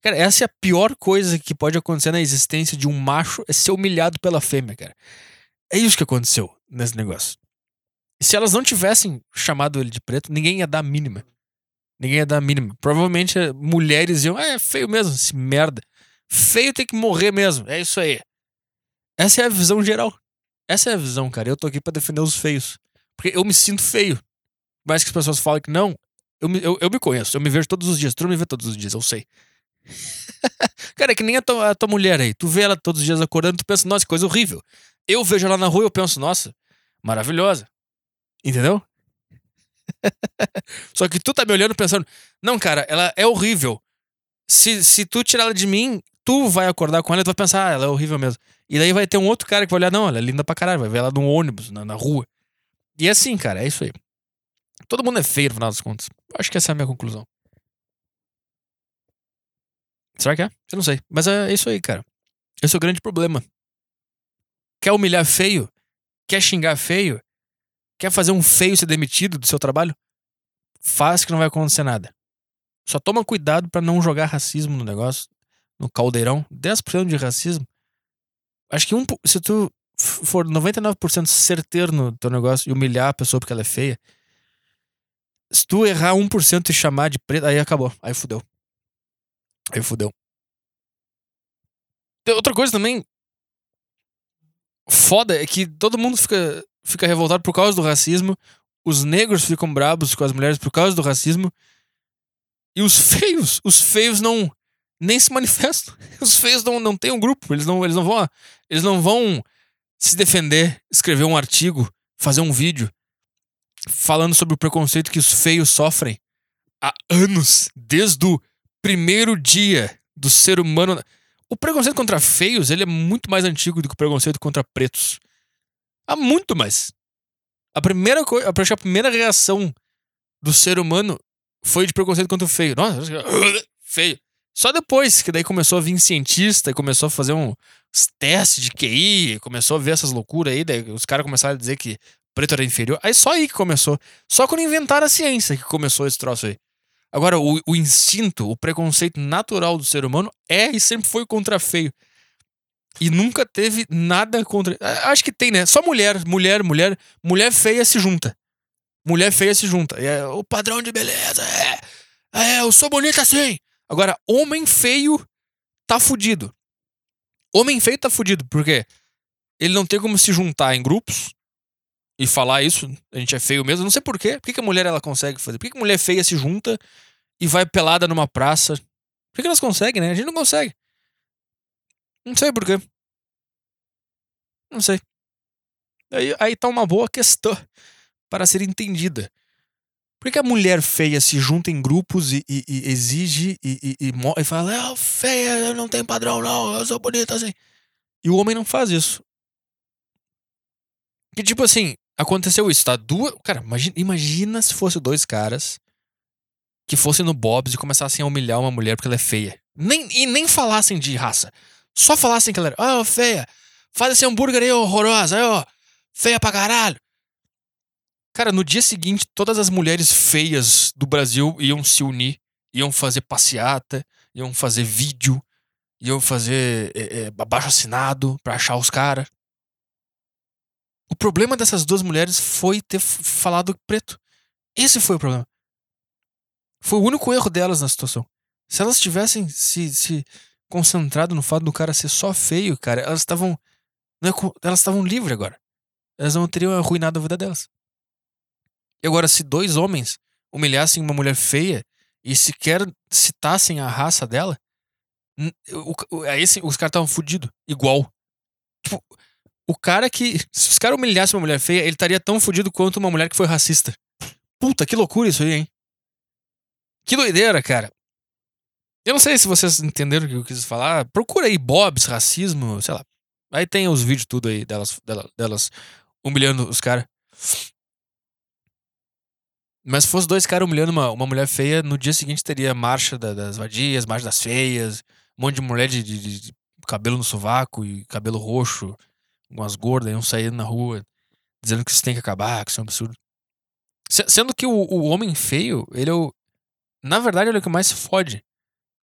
cara, essa é a pior coisa que pode acontecer na existência de um macho. É ser humilhado pela fêmea, cara. É isso que aconteceu nesse negócio. Se elas não tivessem chamado ele de preto, ninguém ia dar a mínima. Ninguém ia dar a mínima. Provavelmente eh, mulheres iam, ah, é feio mesmo, esse merda. Feio tem que morrer mesmo. É isso aí. Essa é a visão geral. Essa é a visão, cara. Eu tô aqui para defender os feios. Porque eu me sinto feio. Mais que as pessoas falam que não, eu me, eu, eu me conheço. Eu me vejo todos os dias. Tu não me vê todos os dias, eu sei. cara, é que nem a tua, a tua mulher aí. Tu vê ela todos os dias acordando, tu pensa, nossa, que coisa horrível. Eu vejo ela na rua e eu penso, nossa, maravilhosa. Entendeu? Só que tu tá me olhando pensando, não, cara, ela é horrível. Se, se tu tirar ela de mim, tu vai acordar com ela e tu vai pensar, ah, ela é horrível mesmo. E daí vai ter um outro cara que vai olhar, não, ela é linda pra caralho, vai ver ela no ônibus, na, na rua. E é assim, cara, é isso aí. Todo mundo é feio no final das contas. Acho que essa é a minha conclusão. Será que é? Eu não sei. Mas é isso aí, cara. Esse é o grande problema. Quer humilhar feio? Quer xingar feio? Quer fazer um feio ser demitido do seu trabalho? Faz que não vai acontecer nada. Só toma cuidado para não jogar racismo no negócio, no caldeirão. 10% de racismo. Acho que um, se tu for 99% certeiro no teu negócio e humilhar a pessoa porque ela é feia, se tu errar 1% e chamar de preto, aí acabou. Aí fudeu. Aí fudeu. Outra coisa também foda é que todo mundo fica, fica revoltado por causa do racismo. Os negros ficam brabos com as mulheres por causa do racismo. E os feios, os feios não nem se manifestam. Os feios não, não têm um grupo, eles não, eles não vão eles não vão se defender, escrever um artigo, fazer um vídeo falando sobre o preconceito que os feios sofrem há anos, desde o primeiro dia do ser humano. O preconceito contra feios ele é muito mais antigo do que o preconceito contra pretos. Há muito mais. A primeira coisa, a primeira reação do ser humano foi de preconceito contra o feio. Nossa, feio. Só depois que daí começou a vir cientista e começou a fazer um teste de QI, começou a ver essas loucuras aí, daí os caras começaram a dizer que preto era inferior. Aí só aí que começou. Só quando inventaram a ciência que começou esse troço aí. Agora, o, o instinto, o preconceito natural do ser humano é e sempre foi contra feio. E nunca teve nada contra. Acho que tem, né? Só mulher, mulher, mulher. Mulher feia se junta. Mulher feia se junta. É o padrão de beleza. É, é eu sou bonita assim. Agora, homem feio tá fudido. Homem feio tá fudido, porque ele não tem como se juntar em grupos e falar isso, a gente é feio mesmo. Não sei por quê. Por que, que a mulher ela consegue fazer? Por que, que mulher feia se junta e vai pelada numa praça? Por que, que elas conseguem, né? A gente não consegue. Não sei por quê. Não sei. Aí, aí tá uma boa questão para ser entendida. Por que a mulher feia se junta em grupos e, e, e exige e, e, e, fala, é feia, eu não tenho padrão não, eu sou bonita assim. E o homem não faz isso. Que tipo assim, Aconteceu isso, tá? Duas. Cara, imagina, imagina se fosse dois caras que fossem no Bob's e começassem a humilhar uma mulher porque ela é feia. Nem, e nem falassem de raça. Só falassem que ela era. Ah, oh, feia. Faz esse hambúrguer aí horrorosa. Aí, ó. Feia pra caralho. Cara, no dia seguinte, todas as mulheres feias do Brasil iam se unir, iam fazer passeata, iam fazer vídeo, iam fazer é, é, abaixo assinado pra achar os caras. O problema dessas duas mulheres foi ter falado preto. Esse foi o problema. Foi o único erro delas na situação. Se elas tivessem se, se concentrado no fato do cara ser só feio, cara, elas estavam. É elas estavam livres agora. Elas não teriam arruinado a vida delas. E agora, se dois homens humilhassem uma mulher feia e sequer citassem a raça dela, aí assim, os caras estavam fodidos. Igual. Tipo, o cara que. Se os caras humilhassem uma mulher feia, ele estaria tão fodido quanto uma mulher que foi racista. Puta, que loucura isso aí, hein? Que doideira, cara. Eu não sei se vocês entenderam o que eu quis falar. Procura aí Bobs, racismo, sei lá. Aí tem os vídeos tudo aí delas, delas, delas humilhando os caras. Mas se fosse dois caras humilhando uma, uma mulher feia, no dia seguinte teria marcha da, das vadias, marcha das feias, um monte de mulher de, de, de cabelo no sovaco e cabelo roxo umas gordas iam sair na rua dizendo que isso tem que acabar, que isso é um absurdo. Sendo que o, o homem feio, ele é o. Na verdade, ele é o que mais se fode.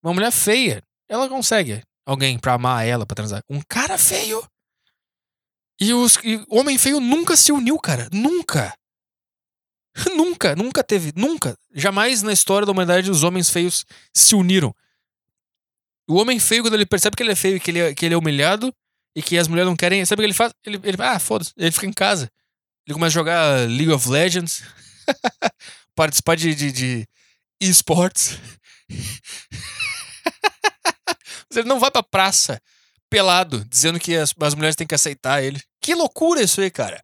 Uma mulher feia, ela consegue alguém pra amar ela, pra transar. Um cara feio. E o homem feio nunca se uniu, cara. Nunca. nunca, nunca teve. Nunca. Jamais na história da humanidade os homens feios se uniram. O homem feio, quando ele percebe que ele é feio e que ele é, que ele é humilhado, e que as mulheres não querem. Sabe o que ele faz? Ele, ele ah, foda-se. Ele fica em casa. Ele começa a jogar League of Legends, participar de, de, de esportes. Mas ele não vai pra praça pelado, dizendo que as, as mulheres têm que aceitar ele. Que loucura isso aí, cara.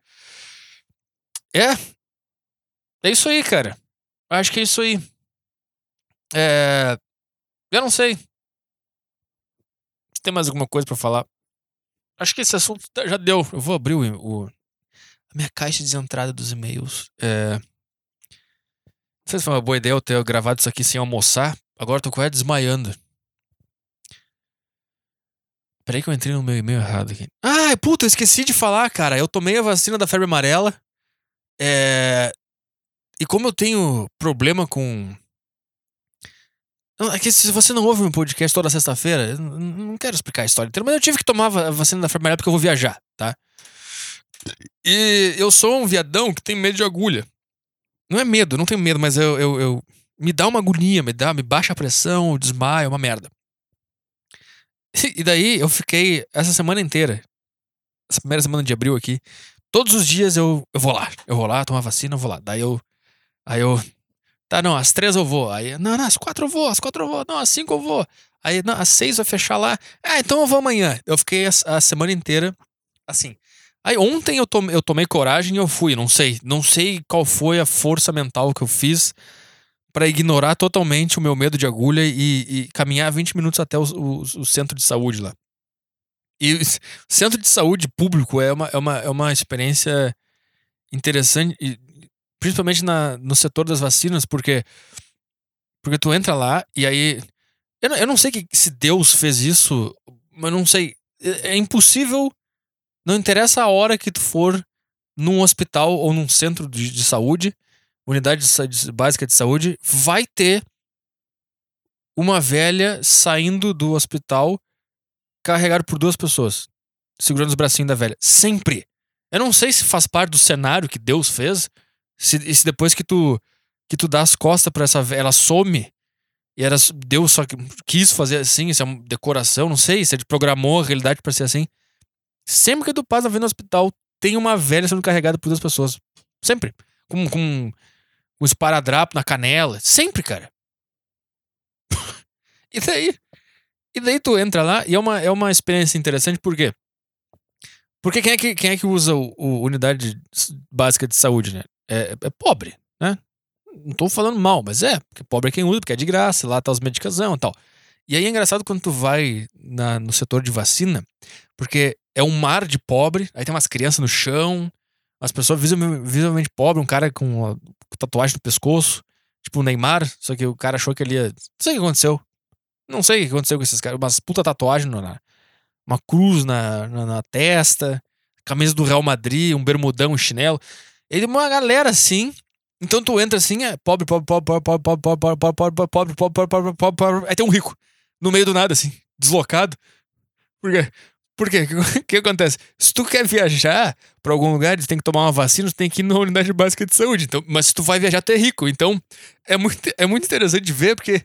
É. É isso aí, cara. Acho que é isso aí. É. Eu não sei. Se tem mais alguma coisa pra falar. Acho que esse assunto tá- já deu. Eu vou abrir o, o- a minha caixa de entrada dos e-mails. É. Não sei se foi uma boa ideia eu ter gravado isso aqui sem almoçar. Agora eu tô quase desmaiando. Peraí que eu entrei no meu e-mail errado aqui. Ah, puta, eu esqueci de falar, cara. Eu tomei a vacina da febre amarela. É... E como eu tenho problema com. É que se você não ouve meu podcast toda sexta-feira, não quero explicar a história inteira, mas eu tive que tomar a vacina da amarela porque eu vou viajar, tá? E eu sou um viadão que tem medo de agulha. Não é medo, não tenho medo, mas eu, eu, eu- me dá uma agonia, me dá, me baixa a pressão, eu desmaio, é uma merda. E daí eu fiquei essa semana inteira, essa primeira semana de abril aqui, todos os dias eu, eu vou lá, eu vou lá, tomar vacina, eu vou lá. Daí eu, aí eu, tá, não, às três eu vou. Aí, não, não, às quatro eu vou, às quatro eu vou, não, às cinco eu vou. Aí, não, às seis vai fechar lá. Ah, então eu vou amanhã. Eu fiquei a, a semana inteira assim. Aí ontem eu tomei, eu tomei coragem e eu fui, não sei. Não sei qual foi a força mental que eu fiz pra ignorar totalmente o meu medo de agulha e, e caminhar 20 minutos até o, o- o centro de saúde lá. E centro de saúde público é uma, é uma, é uma experiência interessante, principalmente na, no setor das vacinas, porque, porque tu entra lá e aí. Eu não, eu não sei que, se Deus fez isso, mas não sei. É, é impossível. Não interessa a hora que tu for num hospital ou num centro de, de saúde, unidade de de- básica de saúde, vai ter uma velha saindo do hospital carregada por duas pessoas, segurando os bracinhos da velha. Sempre. Eu não sei se faz parte do cenário que Deus fez, se, se depois que tu que tu dá as costas pra essa velha, ela some e era Deus só quis fazer assim, isso é uma decoração, não sei, se ele programou a realidade pra ser assim. Sempre que tu passa vendo no hospital, tem uma velha sendo carregada por duas pessoas. Sempre. Com, com um esparadrapo na canela. Sempre, cara. e daí? E daí tu entra lá e é uma, é uma experiência interessante, por quê? Porque quem é que, quem é que usa o, o unidade básica de saúde, né? É, é pobre, né? Não tô falando mal, mas é, porque pobre é quem usa, porque é de graça, lá tá os medicação e tal. E aí é engraçado quando tu vai na- no setor de vacina, porque é um mar de pobre, aí tem umas crianças no chão, umas pessoas visivelmente, pobres, um cara com, uma- tatuagem no pescoço, tipo o Neymar, só que o cara achou que ele ia. Não sei o que aconteceu. Não sei o que aconteceu com esses caras, umas puta tatuagem na, uma cruz na, na, na testa, camisa do Real Madrid, um bermudão, um chinelo. Ele é uma galera assim. Então tu entra assim, é pobre, pobre, pobre, pobre, pobre, pobre, pobre, pobre, pobre, pobre, pobre, pobre, pobre, pobre, pobre. Tem um rico no meio do nada, assim, deslocado. Por quê? Por quê? O que acontece? Se tu quer viajar pra algum lugar, tu tem que tomar uma vacina, tu tem que ir na unidade básica de saúde. Então, mas se tu vai viajar, tu é rico. Então, é muito, é muito interessante ver, porque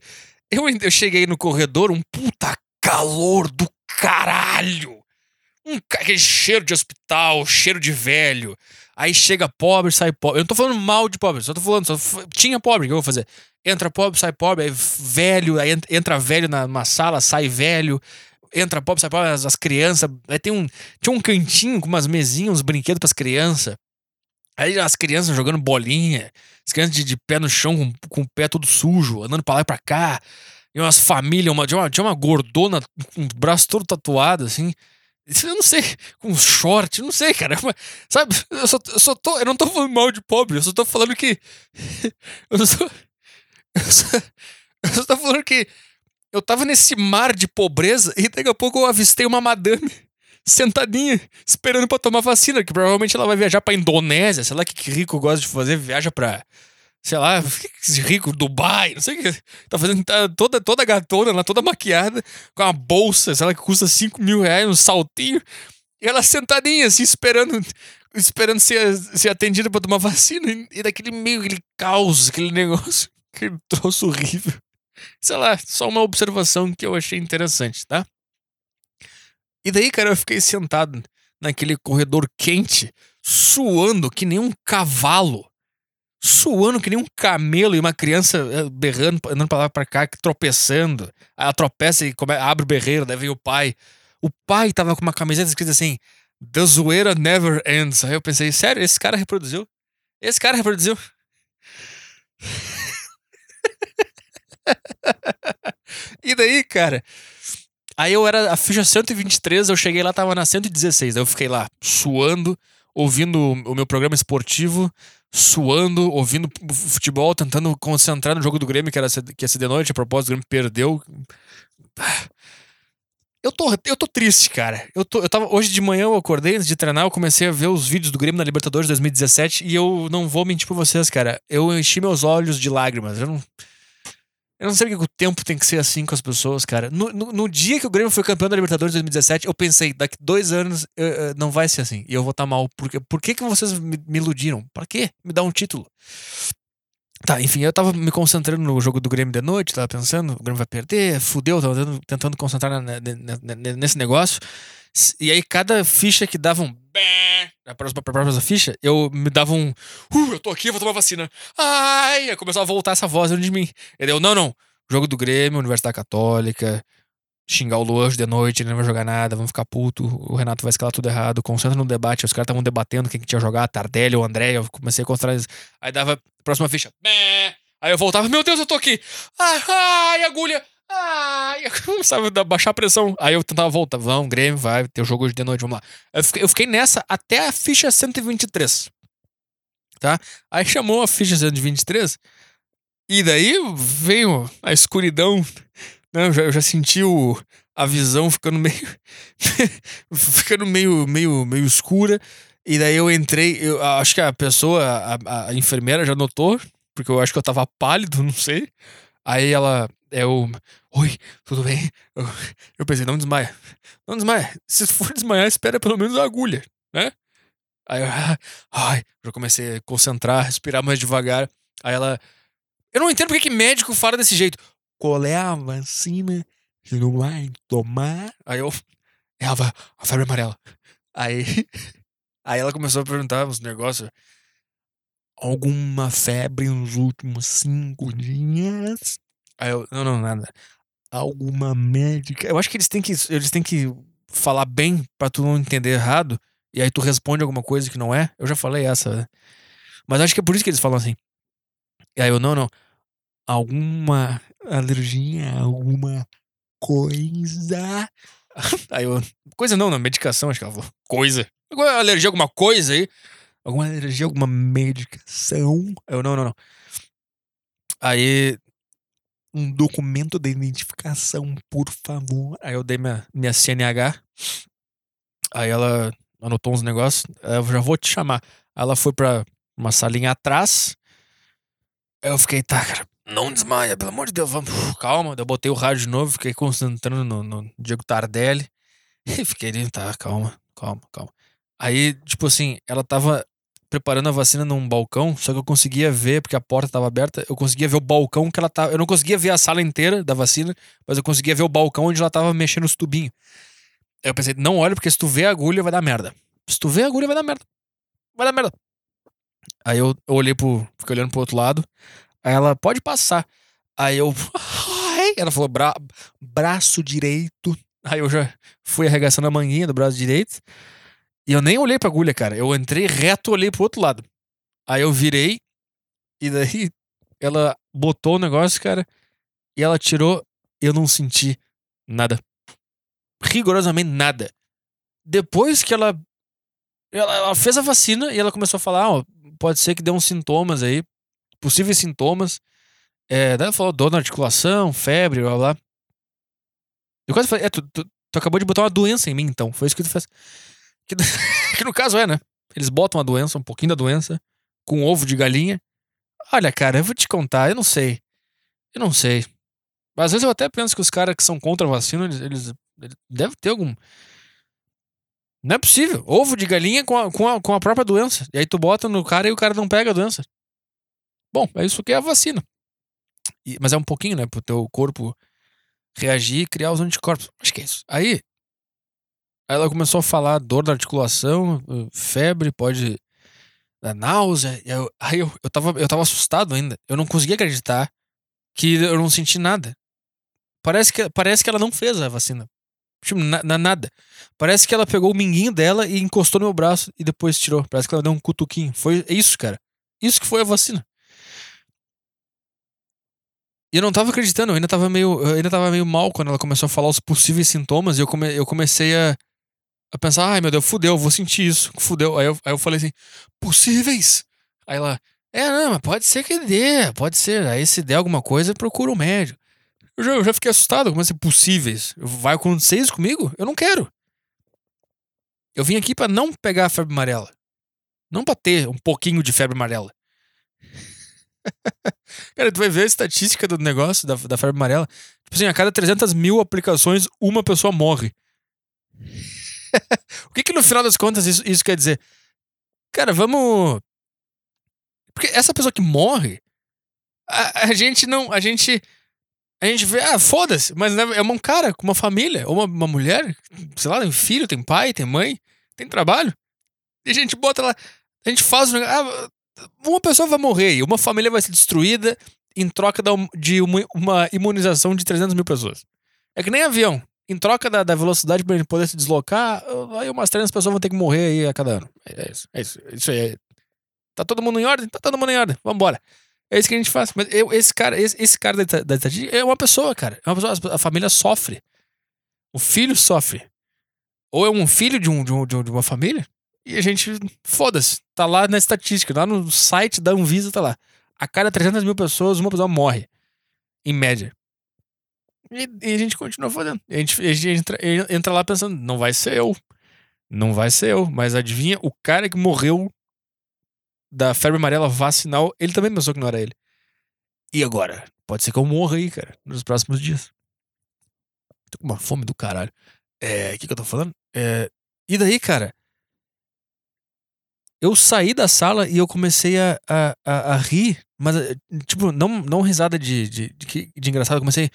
eu, eu cheguei no corredor, um puta calor do caralho. Um, aquele cheiro de hospital, cheiro de velho. Aí chega pobre, sai pobre. Eu não tô falando mal de pobre, só tô falando, só tinha pobre, o que eu vou fazer? Entra pobre, sai pobre, aí velho, aí ent- entra velho numa sala, sai velho. Entra pobre, sai pobre, as, as crianças. Aí tem um. Tinha um cantinho com umas mesinhas, uns brinquedos pras crianças. Aí as crianças jogando bolinha, as crianças de, de pé no chão, com, com o pé todo sujo, andando pra lá e pra cá. E umas famílias, uma, tinha, uma, tinha uma gordona com o braço todo tatuado, assim. Eu não sei, com short, não sei, cara. Mas, Sabe, eu só, eu só tô. Eu não tô falando mal de pobre, eu só tô falando que. Eu só. Eu só, eu só tô falando que. Eu tava nesse mar de pobreza e daqui a pouco eu avistei uma madame sentadinha, esperando pra tomar vacina, que provavelmente ela vai viajar pra Indonésia, sei lá que, que rico gosta de fazer, viaja pra. Sei lá, rico, Dubai, não sei o que. Tá fazendo tá toda, toda gatona lá, toda maquiada, com uma bolsa, sei lá, que custa 5 mil reais, um saltinho. E ela sentadinha, assim, esperando, esperando ser, ser atendida pra tomar vacina. E, e daquele meio, aquele caos, aquele negócio, aquele troço horrível. Sei lá, só uma observação que eu achei interessante, tá? E daí, cara, eu fiquei sentado naquele corredor quente, suando que nem um cavalo. Suando que nem um camelo e uma criança eh, berrando, andando pra lá pra cá, tropeçando. Aí ela tropeça e come- abre o berreiro, daí vem o pai. O pai tava com uma camiseta escrita assim: The zoeira never ends. Aí eu pensei, sério, esse cara reproduziu? Esse cara reproduziu? e daí, cara. Aí eu era a ficha 123, eu cheguei lá, tava na 116. Aí eu fiquei lá, suando, ouvindo o meu programa esportivo, suando, ouvindo futebol, tentando concentrar no jogo do Grêmio, que, era, que ia ser de noite, a propósito, o Grêmio perdeu. Eu tô, eu tô triste, cara. Eu, tô, eu tava, hoje de manhã eu acordei antes de treinar, eu comecei a ver os vídeos do Grêmio na Libertadores 2017 e eu não vou mentir pra vocês, cara. Eu enchi meus olhos de lágrimas. Eu não. Eu não sei porque o tempo tem que ser assim com as pessoas, cara. No, no, no dia que o Grêmio foi campeão da Libertadores 2017, eu pensei, daqui dois anos uh, não vai ser assim. E eu vou estar tá mal. Por, por que, que vocês me, me iludiram? Pra quê? Me dá um título. Tá, enfim, eu tava me concentrando no jogo do Grêmio de noite, tava pensando, o Grêmio vai perder, fudeu, tava tentando, tentando concentrar na, na, na, nesse negócio. E aí, cada ficha que dava um. Na próxima, pra próxima ficha, eu me dava um. Uh, eu tô aqui, vou tomar vacina. Ai! Aí começou a voltar essa voz dentro de mim. E eu, não, não. Jogo do Grêmio, Universidade Católica, xingar o Luanjo de noite, ele não vai jogar nada, vamos ficar puto, o Renato vai escalar tudo errado, concentra no debate, os caras estavam debatendo quem que tinha jogar, Tardelli ou André, eu comecei a concentrar Aí dava próxima ficha, aí eu voltava, meu Deus, eu tô aqui, ai, ai agulha, ai, a baixar a pressão, aí eu tentava voltar, vamos, Grêmio, vai, ter o jogo hoje de noite, vamos lá. Eu fiquei nessa até a ficha 123, tá? Aí chamou a ficha 123, e daí veio a escuridão não, eu já, eu já senti o, a visão ficando meio. ficando meio, meio, meio escura. E daí eu entrei, eu acho que a pessoa, a, a, enfermeira já notou, porque eu acho que eu tava pálido, não sei. Aí ela, eu, oi, tudo bem? Eu, eu pensei, não desmaia, não desmaia. Se for desmaiar, espera pelo menos a agulha, né? Aí eu, ai, já comecei a concentrar, respirar mais devagar. Aí ela, eu não entendo porque que médico fala desse jeito qual é a vacina que não vai tomar? Aí eu, ela, a febre amarela. Aí, aí ela começou a perguntar uns negócios. Alguma febre nos últimos cinco dias? Aí eu, não, não, nada. Alguma médica? Eu acho que eles têm que, eles têm que falar bem pra tu não entender errado. E aí tu responde alguma coisa que não é. Eu já falei essa, né? Mas acho que é por isso que eles falam assim. E aí eu, não, não. Alguma alergia a alguma coisa. Aí eu, coisa não, na medicação, acho que ela falou. Coisa. Alguma alergia a alguma coisa aí? Alguma alergia a alguma medicação? Eu, não, não, não. Aí, um documento de identificação, por favor. Aí eu dei minha, minha CNH. Aí ela anotou uns negócios. Eu já vou te chamar. Ela foi pra uma salinha atrás. Aí eu fiquei, tá, cara, não desmaia, pelo amor de Deus, vamos. Calma. Eu botei o rádio de novo, fiquei concentrando no, no Diego Tardelli. E fiquei ali, tá, calma, calma, calma. Aí, tipo assim, ela tava preparando a vacina num balcão, só que eu conseguia ver, porque a porta tava aberta, eu conseguia ver o balcão que ela tava. Eu não conseguia ver a sala inteira da vacina, mas eu conseguia ver o balcão onde ela tava mexendo os tubinhos. Aí eu pensei, não olha, porque se tu vê a agulha, vai dar merda. Se tu vê a agulha, vai dar merda. Vai dar merda. Aí eu, eu olhei pro. Fiquei olhando pro outro lado. Aí ela, pode passar. Aí eu, ai, ela falou, Bra braço direito. Aí eu já fui arregaçando a manguinha do braço direito. E eu nem olhei pra agulha, cara. Eu entrei reto, olhei pro outro lado. Aí eu virei. E daí ela botou o negócio, cara. E ela tirou. Eu não senti nada. Rigorosamente nada. Depois que ela. Ela, ela fez a vacina e ela começou a falar: ó, pode ser que dê uns sintomas aí possíveis sintomas. É, daí ela falou dor na articulação, febre, blá blá. Eu quase falei, é, tu, tu, tu, acabou de botar uma doença em mim, então. Foi isso que tu fez. Que, que no caso é, né? Eles botam a doença, um pouquinho da doença, com ovo de galinha. Olha, cara, eu vou te contar, eu não sei. Eu não sei. Às vezes eu até penso que os caras que são contra a vacina, eles, eles, eles devem ter algum. Não é possível. Ovo de galinha com a, com, a, com a própria doença. E aí tu bota no cara e o cara não pega a doença. Bom, é isso que é a vacina. E, mas é um pouquinho, né? Pro teu corpo reagir e criar os anticorpos. Acho que é isso. Aí, ela começou a falar dor da articulação, febre, pode dar náusea. Eu, aí eu, eu, tava, eu tava assustado ainda. Eu não conseguia acreditar que eu não senti nada. Parece que, parece que ela não fez a vacina. Tipo, na, na, nada. Parece que ela pegou o minguinho dela e encostou no meu braço e depois tirou. Parece que ela deu um cutuquinho. Foi isso, cara. Isso que foi a vacina. E eu não tava acreditando, eu ainda tava meio, ainda tava meio mal quando ela começou a falar os possíveis sintomas e eu, come, eu comecei a, a pensar, ai meu Deus, fudeu, vou sentir isso, fudeu. Aí eu, aí eu falei assim, possíveis? Aí ela, é, não, mas pode ser que dê, pode ser. Aí se der alguma coisa, procura um médico. Eu já, eu já fiquei assustado, como assim, possíveis? Vai acontecer isso comigo? Eu não quero. Eu vim aqui para não pegar a febre amarela. Não pra ter um pouquinho de febre amarela. Cara, tu vai ver a estatística do negócio da, da febre amarela. Tipo assim, a cada 300 mil aplicações, uma pessoa morre. o que que no final das contas isso, isso quer dizer? Cara, vamos. Porque essa pessoa que morre, a, a gente não. A gente. A gente vê, ah, foda-se, mas né, é um cara com uma família, ou uma, uma mulher, sei lá, tem filho, tem pai, tem mãe, tem trabalho. E a gente bota lá. A gente faz um negócio. Ah, uma pessoa vai morrer e uma família vai ser destruída em troca de uma imunização de 300 mil pessoas. É que nem avião. Em troca da, da velocidade para ele poder se deslocar, aí umas 300 pessoas vão ter que morrer aí a cada ano. É isso. É isso. isso aí. Tá todo mundo em ordem? Tá todo mundo em ordem. Vambora. É isso que a gente faz. Mas eu, esse cara, esse, esse cara da, da estatística é uma pessoa, cara. É uma pessoa, a família sofre. O filho sofre. Ou é um filho de, um, de, um, de uma família e a gente, foda-se, tá lá na estatística, lá no site da Anvisa tá lá. A cada 300 mil pessoas, uma pessoa morre. Em média. E, e a gente continua fazendo. A gente, a gente entra, entra lá pensando, não vai ser eu. Não vai ser eu. Mas adivinha, o cara que morreu da febre amarela vacinal, ele também pensou que não era ele. E agora? Pode ser que eu morra aí, cara, nos próximos dias. Tô com uma fome do caralho. É. O que, que eu tô falando? É. E daí, cara? Eu saí da sala e eu comecei a, a, a, a rir, mas, eh, tipo, não, não risada de, de, de, de engraçado, eu comecei.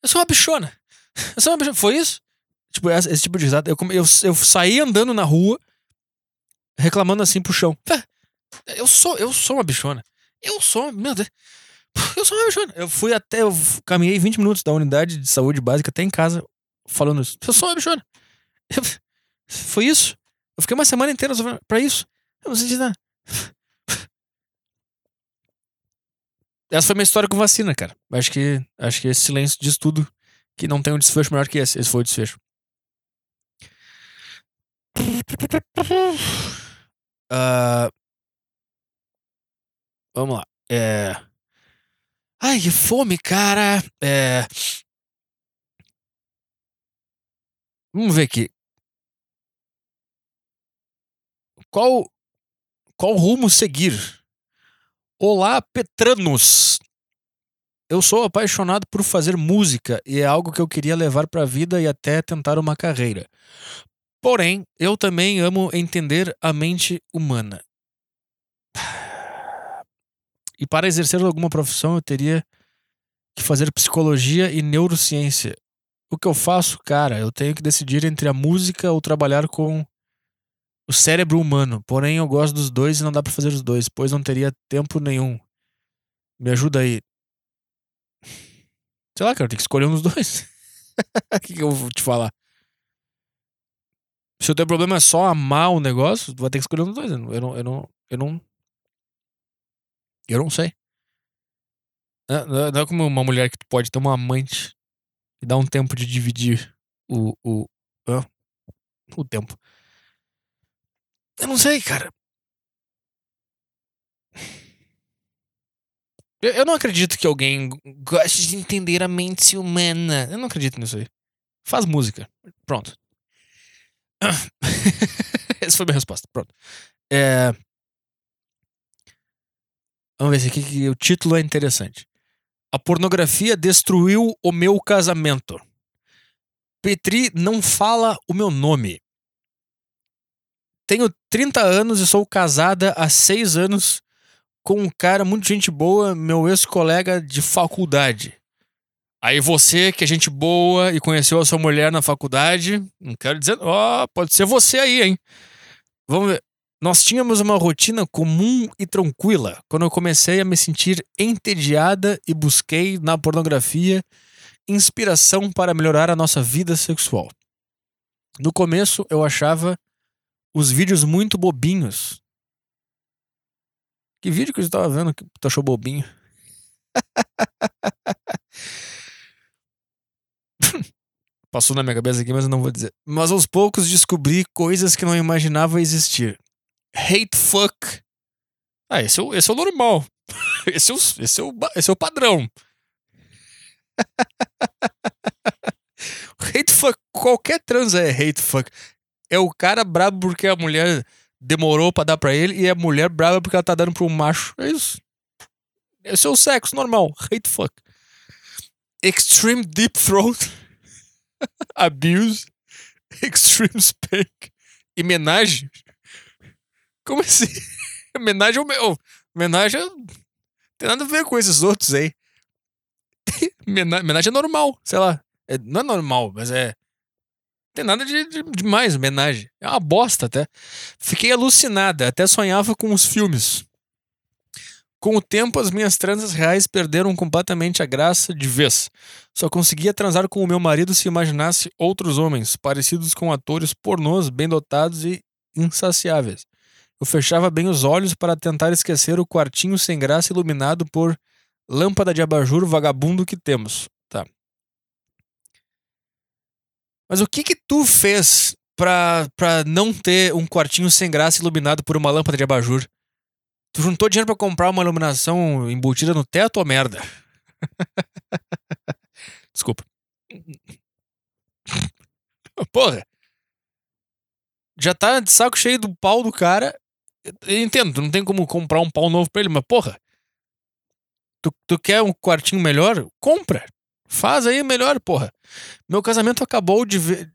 eu sou uma bichona. Eu sou uma bichona. Foi isso? Tipo, esse, esse tipo de risada. Eu, eu, eu saí andando na rua, reclamando assim pro chão. Eu sou, eu sou uma bichona. Eu sou, meu Deus. Eu sou uma bichona. Eu fui até, eu caminhei 20 minutos da unidade de saúde básica até em casa falando isso. Eu sou uma bichona. Foi isso? Eu fiquei uma semana inteira pra isso. Eu não senti nada. Essa foi minha história com vacina, cara. Acho que, acho que esse silêncio diz tudo. Que não tem um desfecho melhor que esse. Esse foi o desfecho. Uh, vamos lá. É... Ai, que fome, cara. É... Vamos ver aqui. Qual, qual rumo seguir? Olá, Petranos! Eu sou apaixonado por fazer música e é algo que eu queria levar para a vida e até tentar uma carreira. Porém, eu também amo entender a mente humana. E para exercer alguma profissão, eu teria que fazer psicologia e neurociência. O que eu faço, cara, eu tenho que decidir entre a música ou trabalhar com o cérebro humano. Porém, eu gosto dos dois e não dá para fazer os dois, pois não teria tempo nenhum. Me ajuda aí. Sei lá, cara, tem que escolher um dos dois. O que, que eu vou te falar? Se o teu problema é só amar o negócio, tu vai ter que escolher um dos dois. Eu não. Eu não. Eu não, eu não, sei. Não, é como uma mulher que pode ter uma amante e dar um tempo de dividir o. o, o tempo. Eu não sei, cara. Eu, eu não acredito que alguém goste de entender a mente humana. Eu não acredito nisso aí. Faz música. Pronto. Essa foi a minha resposta. Pronto. É... Vamos ver se aqui o título é interessante. A pornografia destruiu o meu casamento. Petri não fala o meu nome. Tenho 30 anos e sou casada há 6 anos com um cara muito gente boa, meu ex-colega de faculdade. Aí você, que é gente boa e conheceu a sua mulher na faculdade, não quero dizer, ó, oh, pode ser você aí, hein? Vamos ver. Nós tínhamos uma rotina comum e tranquila quando eu comecei a me sentir entediada e busquei na pornografia inspiração para melhorar a nossa vida sexual. No começo eu achava os vídeos muito bobinhos. Que vídeo que você tava vendo que tu achou bobinho? Passou na minha cabeça aqui, mas eu não vou dizer. Mas aos poucos descobri coisas que não imaginava existir. Hate fuck. Ah, esse é o, esse é o normal. Esse é o, esse, é o, esse é o padrão. hate fuck. Qualquer trans é hate fuck. É o cara brabo porque a mulher demorou pra dar pra ele e a mulher brava porque ela tá dando pro macho. É isso. Esse é o sexo normal. Hate fuck. Extreme deep throat. Abuse. Extreme spank. E menagem. Como assim? Homenagem ao meu. Homenagem tem nada a ver com esses outros aí. homenagem é normal, sei lá. É, não é normal, mas é. Tem nada de, de, demais homenagem. É uma bosta até. Fiquei alucinada, até sonhava com os filmes. Com o tempo, as minhas transas reais perderam completamente a graça de vez. Só conseguia transar com o meu marido se imaginasse outros homens, parecidos com atores pornôs bem dotados e insaciáveis. Eu fechava bem os olhos para tentar esquecer o quartinho sem graça iluminado por lâmpada de abajur vagabundo que temos. Tá. Mas o que que tu fez pra, pra não ter um quartinho sem graça iluminado por uma lâmpada de abajur? Tu juntou dinheiro para comprar uma iluminação embutida no teto ou merda? Desculpa. Porra. Já tá de saco cheio do pau do cara eu entendo, não tem como comprar um pau novo pra ele, mas porra, tu, tu quer um quartinho melhor? Compra. Faz aí melhor, porra. Meu casamento acabou de, ve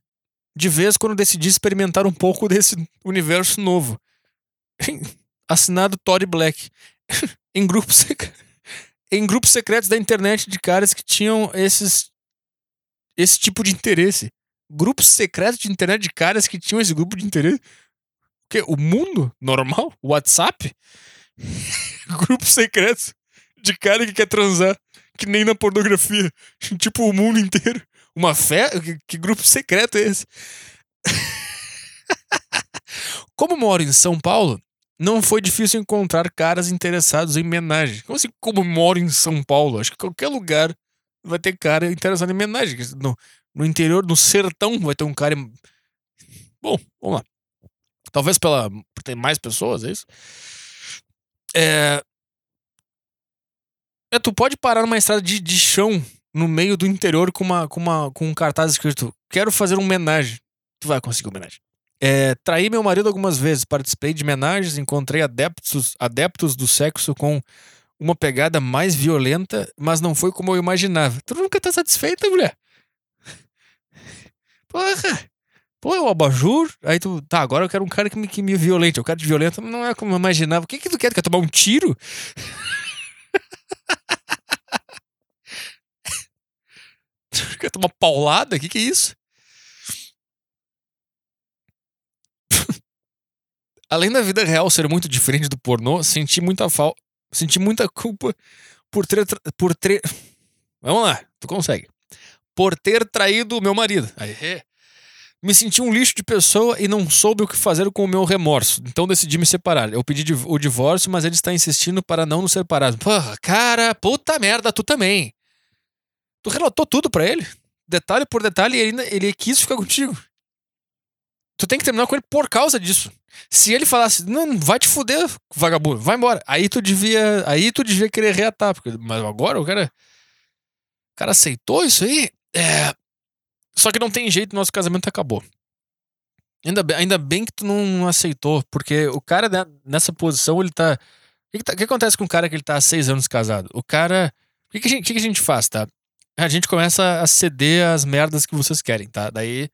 de vez quando decidi experimentar um pouco desse universo novo. Assinado Tory Black. em grupos em grupos secretos da internet de caras que tinham esses esse tipo de interesse. Grupos secretos de internet de caras que tinham esse grupo de interesse que o mundo normal, o WhatsApp, grupos secretos de cara que quer transar, que nem na pornografia, tipo o mundo inteiro. Uma fé? Que, que grupo secreto é esse? Como moro em São Paulo, não foi difícil encontrar caras interessados em homenagem. Como assim, como moro em São Paulo? Acho que qualquer lugar vai ter cara interessado em homenagem. No, no interior, no sertão, vai ter um cara. Bom, vamos lá. Talvez pela, por ter mais pessoas, é isso? É, é, tu pode parar numa estrada de, de chão no meio do interior com, uma, com, uma, com um cartaz escrito: Quero fazer uma homenagem. Tu vai conseguir homenagem. É, traí meu marido algumas vezes, participei de homenagens, encontrei adeptos, adeptos do sexo com uma pegada mais violenta, mas não foi como eu imaginava. Tu nunca tá satisfeita, mulher? Porra! Pô, é o abajur. Aí tu, tá, agora eu quero um cara que me, que me violente. Eu quero de violento, não é como eu imaginava. O que que tu quer? Tu quer tomar um tiro? quer tomar paulada? O que que é isso? Além da vida real ser muito diferente do pornô, senti muita falta. Senti muita culpa por ter. Por ter... Vamos lá, tu consegue. Por ter traído o meu marido. Aí, me senti um lixo de pessoa e não soube o que fazer com o meu remorso. Então decidi me separar. Eu pedi o divórcio, mas ele está insistindo para não nos separar. Porra, cara, puta merda, tu também. Tu relatou tudo para ele, detalhe por detalhe, ele, ele quis ficar contigo. Tu tem que terminar com ele por causa disso. Se ele falasse, não, vai te fuder, vagabundo, vai embora. Aí tu devia, aí tu devia querer reatar, porque mas agora o cara o cara aceitou isso aí? É, só que não tem jeito, nosso casamento acabou. Ainda bem, ainda bem que tu não aceitou, porque o cara nessa posição, ele tá. O que, que, tá, que, acontece com o cara que ele tá há seis anos casado? O cara. O que, que, que, que a gente faz, tá? A gente começa a ceder as merdas que vocês querem, tá? Daí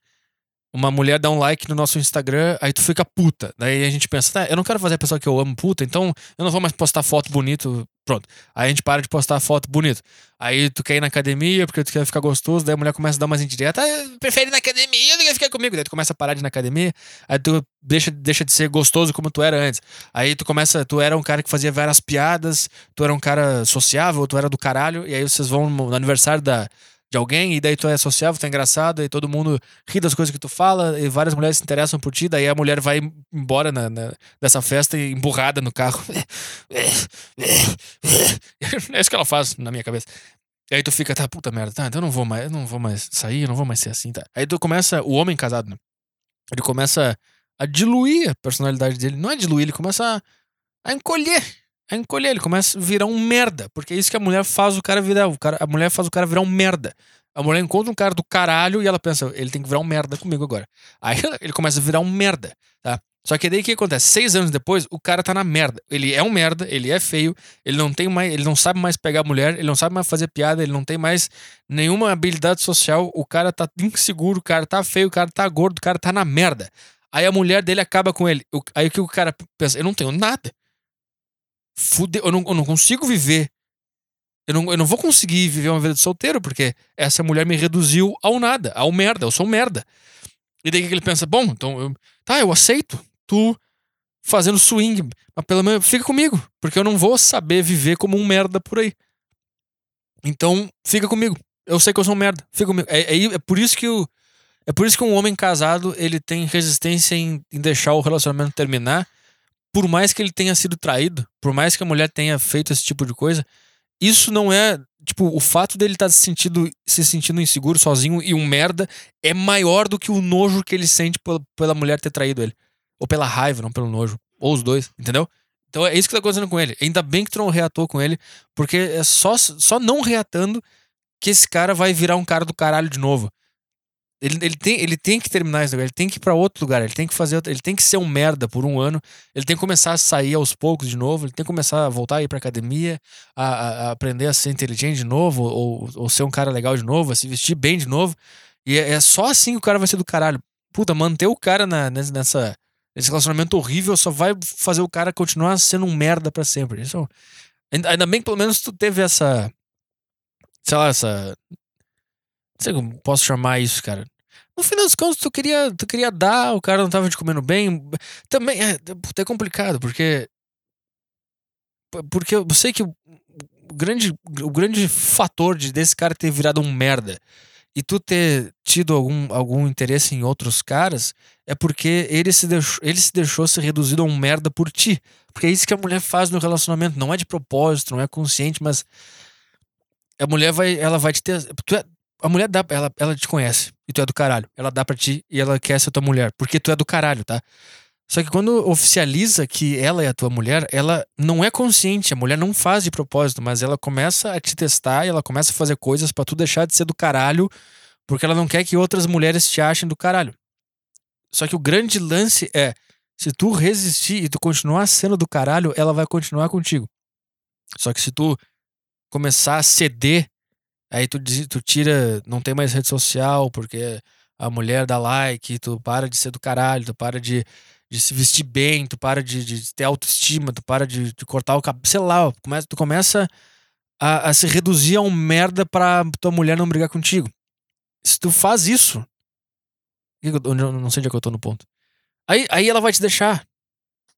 uma mulher dá um like no nosso Instagram, aí tu fica puta. Daí a gente pensa, tá, eu não quero fazer a pessoa que eu amo puta, então eu não vou mais postar foto bonito Pronto. Aí a gente para de postar foto bonita. Aí tu quer ir na academia porque tu quer ficar gostoso, daí a mulher começa a dar umas indiretas. Ah, prefere ir na academia do que ficar comigo. Daí tu começa a parar de ir na academia, aí tu deixa, deixa de ser gostoso como tu era antes. Aí tu começa, tu era um cara que fazia várias piadas, tu era um cara sociável, tu era do caralho, e aí vocês vão no aniversário da, de alguém, e daí tu é sociável, tu é engraçado, e todo mundo ri das coisas que tu fala, e várias mulheres se interessam por ti, daí a mulher vai embora na, na dessa festa emburrada no carro. é isso que ela faz na minha cabeça. E aí tu fica, tá, puta merda, tá, então eu não vou mais, eu não vou mais sair, eu não vou mais ser assim, tá. Aí tu começa, o homem casado, né? Ele começa a diluir a personalidade dele. Não é diluir, ele começa a, a encolher. A encolher, ele começa a virar um merda. Porque é isso que a mulher faz o cara virar. O cara, a mulher faz o cara virar um merda. A mulher encontra um cara do caralho e ela pensa, ele tem que virar um merda comigo agora. Aí ele começa a virar um merda, tá? Só que daí o que acontece? Seis anos depois, o cara tá na merda. Ele é um merda, ele é feio, ele não tem mais, ele não sabe mais pegar mulher, ele não sabe mais fazer piada, ele não tem mais nenhuma habilidade social, o cara tá inseguro, o cara tá feio, o cara tá gordo, o cara tá na merda. Aí a mulher dele acaba com ele. Aí o que o cara pensa? Eu não tenho nada. Eu não, eu não consigo viver. Eu não, eu não vou conseguir viver uma vida de solteiro, porque essa mulher me reduziu ao nada, ao merda, eu sou merda. E daí que ele pensa, bom, então, eu, tá, eu aceito tu fazendo swing, mas pelo menos fica comigo, porque eu não vou saber viver como um merda por aí. Então, fica comigo. Eu sei que eu sou um merda, fica comigo. É, é, é por isso que o, é por isso que um homem casado ele tem resistência em, em deixar o relacionamento terminar, por mais que ele tenha sido traído, por mais que a mulher tenha feito esse tipo de coisa. Isso não é tipo, o fato dele estar tá se sentindo, se sentindo inseguro, sozinho e um merda é maior do que o nojo que ele sente pela, pela mulher ter traído ele. Ou pela raiva, não pelo nojo. Ou os dois, entendeu? Então é isso que tá acontecendo com ele. Ainda bem que não reatou com ele, porque é só, só não reatando que esse cara vai virar um cara do caralho de novo. Ele, ele, tem, ele tem que terminar esse lugar, ele tem que ir pra outro lugar, ele tem que fazer, ele tem que ser um merda por um ano, ele tem que começar a sair aos poucos de novo, ele tem que começar a voltar a ir pra academia, a, a, a aprender a ser inteligente de novo, ou, ou ser um cara legal de novo, a se vestir bem de novo. E é, é só assim que o cara vai ser do caralho. Puta, manter o cara na, nessa, esse relacionamento horrível só vai fazer o cara continuar sendo um merda para sempre. Isso, ainda bem que pelo menos tu teve essa. Sei lá, essa. Não sei como posso chamar isso, cara. No final dos contos, tu queria, tu queria dar, o cara não tava te comendo bem. Também é, é complicado, porque. Porque eu sei que o grande, o grande fator de desse cara ter virado um merda e tu ter tido algum, algum interesse em outros caras é porque ele se, deixou, ele se deixou ser reduzido a um merda por ti. Porque é isso que a mulher faz no relacionamento. Não é de propósito, não é consciente, mas a mulher vai, ela vai te ter. É, a mulher dá, ela, ela te conhece e tu é do caralho. Ela dá pra ti e ela quer ser tua mulher, porque tu é do caralho, tá? Só que quando oficializa que ela é a tua mulher, ela não é consciente, a mulher não faz de propósito, mas ela começa a te testar e ela começa a fazer coisas para tu deixar de ser do caralho, porque ela não quer que outras mulheres te achem do caralho. Só que o grande lance é, se tu resistir e tu continuar sendo do caralho, ela vai continuar contigo. Só que se tu começar a ceder, aí tu, tu tira, não tem mais rede social, porque a mulher dá like, tu para de ser do caralho, tu para de de se vestir bem, tu para de, de ter autoestima, tu para de, de cortar o cabelo, sei lá, começa, tu começa a, a, se reduzir a um merda pra tua mulher não brigar contigo. Se tu faz isso, eu não sei onde é que eu tô no ponto. Aí, aí ela vai te deixar.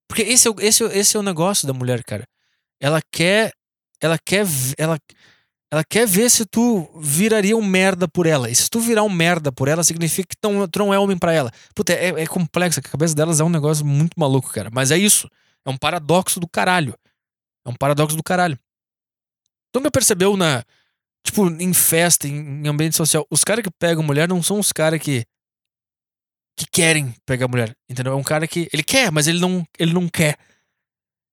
Porque esse é, esse, esse é o negócio da mulher, cara. Ela quer. Ela quer. Ela, ela quer ver se tu viraria um merda por ela. E se tu virar um merda por ela, significa que tu, não é homem para ela. Puta, é, é complexo. A cabeça delas é um negócio muito maluco, cara. Mas é isso. É um paradoxo do caralho. É um paradoxo do caralho. Tu nunca percebeu na. Tipo, em festa, em, em ambiente social, os caras que pegam mulher não são os caras que. que querem pegar mulher. Entendeu? É um cara que. Ele quer, mas ele não, ele não quer.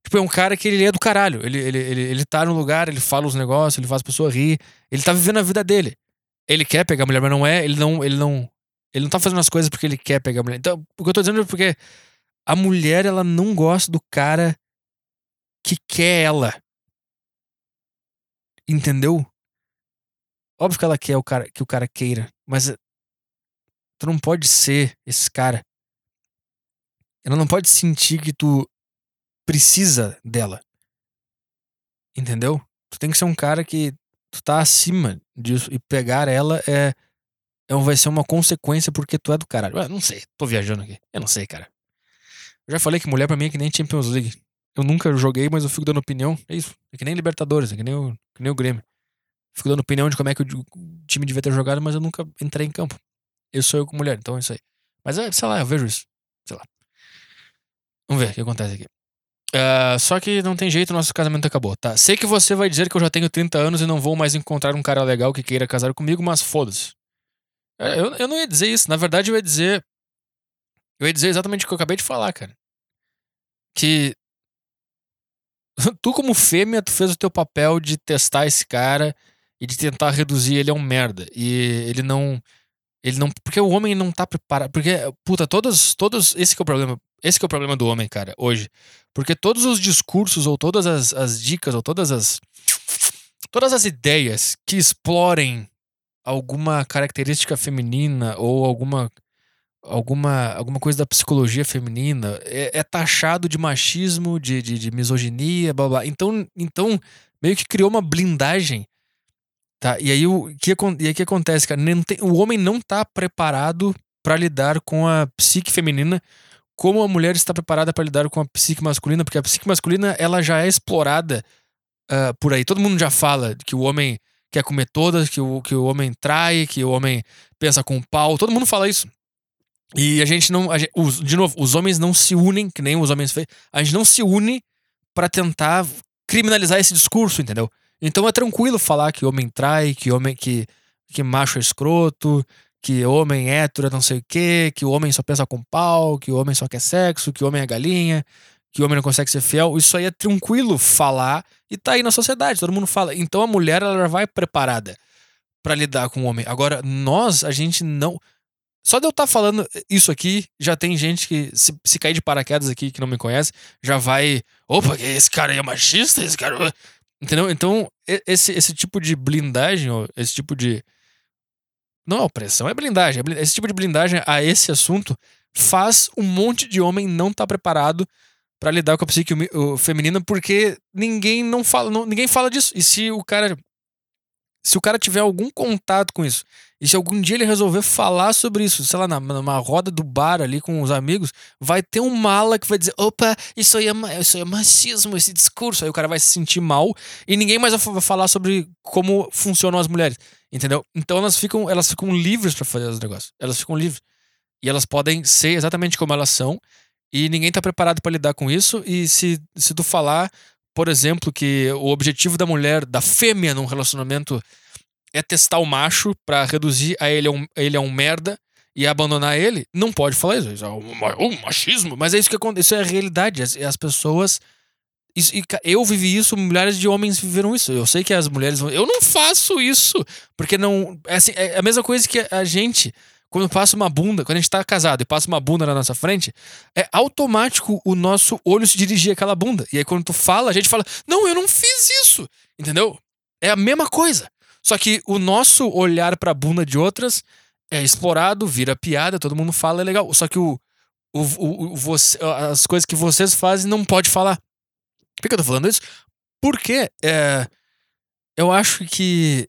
Tipo, é um cara que ele é do caralho. Ele, ele, ele, ele tá no lugar, ele fala os negócios, ele faz a pessoa rir. Ele tá vivendo a vida dele. Ele quer pegar a mulher, mas não é. Ele não. Ele não. Ele não tá fazendo as coisas porque ele quer pegar a mulher. Então, o que eu tô dizendo é porque a mulher, ela não gosta do cara que quer ela. Entendeu? Óbvio que ela quer o cara, que o cara queira, mas tu não pode ser esse cara. Ela não pode sentir que tu precisa dela. Entendeu? Tu tem que ser um cara que tu tá acima disso e pegar ela é, é vai ser uma consequência porque tu é do caralho. Eu não sei, tô viajando aqui. Eu não sei, cara. Eu já falei que mulher pra mim é que nem Champions League. Eu nunca joguei, mas eu fico dando opinião. É isso. É que nem Libertadores, é que nem o, que nem o Grêmio. Fico dando opinião de como é que o time devia ter jogado, mas eu nunca entrei em campo. Eu sou eu com mulher, então é isso aí. Mas, é, sei lá, eu vejo isso. Sei lá. Vamos ver o que acontece aqui. Uh, só que não tem jeito, nosso casamento acabou, tá? Sei que você vai dizer que eu já tenho 30 anos e não vou mais encontrar um cara legal que queira casar comigo, mas foda-se. É, eu, eu não ia dizer isso. Na verdade, eu ia dizer. Eu ia dizer exatamente o que eu acabei de falar, cara. Que. Tu, como fêmea, tu fez o teu papel de testar esse cara e de tentar reduzir ele a um merda. E ele não. Ele não. Porque o homem não tá preparado. Porque, puta, todos. todos esse é o problema. Esse é o problema do homem, cara, hoje. Porque todos os discursos, ou todas as, as dicas, ou todas as. Todas as ideias que explorem alguma característica feminina ou alguma alguma, alguma coisa da psicologia feminina é, é taxado de machismo, de, de, de, misoginia, blá blá. Então, então, meio que criou uma blindagem. Tá? E aí o que, e aí, que acontece, cara? Tem, o homem não tá preparado para lidar com a psique feminina como a mulher está preparada para lidar com a psique masculina, porque a psique masculina ela já é explorada uh, por aí. Todo mundo já fala que o homem quer comer todas, que o, que o homem trai, que o homem pensa com o pau. Todo mundo fala isso. E a gente não. A gente, os, de novo, os homens não se unem, que nem os homens fez. A gente não se une para tentar criminalizar esse discurso, entendeu? Então é tranquilo falar que homem trai, que homem que, que macho é escroto, que homem hétero é não sei o quê, que o homem só pensa com pau, que o homem só quer sexo, que o homem é galinha, que o homem não consegue ser fiel. Isso aí é tranquilo falar e tá aí na sociedade, todo mundo fala. Então a mulher ela vai preparada para lidar com o homem. Agora, nós, a gente não. Só de eu estar tá falando isso aqui, já tem gente que, se, se cair de paraquedas aqui, que não me conhece, já vai. Opa, esse cara aí é machista, esse cara. Entendeu? Então, esse, esse tipo de blindagem, esse tipo de. Não é opressão, é blindagem. Esse tipo de blindagem a esse assunto faz um monte de homem não estar tá preparado para lidar com a psique feminina porque ninguém não fala, não, ninguém fala disso. E se o cara se o cara tiver algum contato com isso, e se algum dia ele resolver falar sobre isso, sei lá, numa roda do bar ali com os amigos, vai ter um mala que vai dizer: opa, isso aí, é, isso aí é machismo, esse discurso. Aí o cara vai se sentir mal e ninguém mais vai falar sobre como funcionam as mulheres, entendeu? Então elas ficam, elas ficam livres para fazer os negócios. Elas ficam livres. E elas podem ser exatamente como elas são, e ninguém tá preparado para lidar com isso. E se, se tu falar por exemplo, que o objetivo da mulher, da fêmea num relacionamento é testar o macho para reduzir a ele a, um, ele a um merda e abandonar ele, não pode falar isso. Isso é um, machismo. Mas é isso que acontece, isso é a realidade. As, as pessoas. Isso, eu vivi isso, milhares de homens viveram isso. Eu sei que as mulheres vão. Eu não faço isso! Porque não. É, assim, é a mesma coisa que a gente quando passa uma bunda, quando a gente tá casado e passa uma bunda na nossa frente, é automático o nosso olho se dirigir àquela bunda. E aí quando tu fala, a gente fala: "Não, eu não fiz isso". Entendeu? É a mesma coisa. Só que o nosso olhar para a bunda de outras é explorado, vira piada, todo mundo fala, é legal. Só que o, o, o, o você, as coisas que vocês fazem não pode falar. Por que eu tô falando isso? Porque é, eu acho que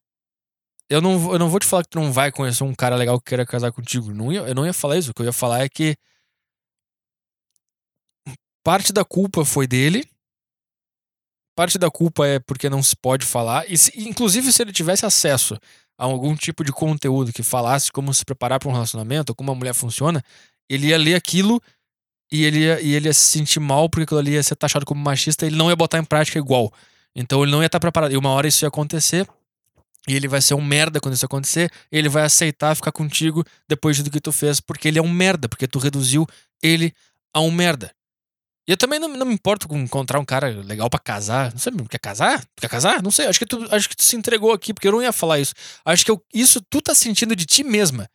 eu não, eu não vou te falar que tu não vai conhecer um cara legal que queira casar contigo. Não ia, eu não ia falar isso. O que eu ia falar é que parte da culpa foi dele. Parte da culpa é porque não se pode falar. E se, inclusive, se ele tivesse acesso a algum tipo de conteúdo que falasse como se preparar para um relacionamento, como a mulher funciona, ele ia ler aquilo e ele ia, e ele ia se sentir mal porque aquilo ali ia ser taxado como machista e ele não ia botar em prática igual. Então ele não ia estar preparado. E uma hora isso ia acontecer e ele vai ser um merda quando isso acontecer. ele vai aceitar ficar contigo depois do que tu fez, porque ele é um merda, porque tu reduziu ele a um merda. E eu também não, não me importo com encontrar um cara legal para casar. Não sei, quer casar? Quer casar? Não sei. Acho que, tu, acho que tu se entregou aqui, porque eu não ia falar isso. Acho que eu, isso tu tá sentindo de ti mesma.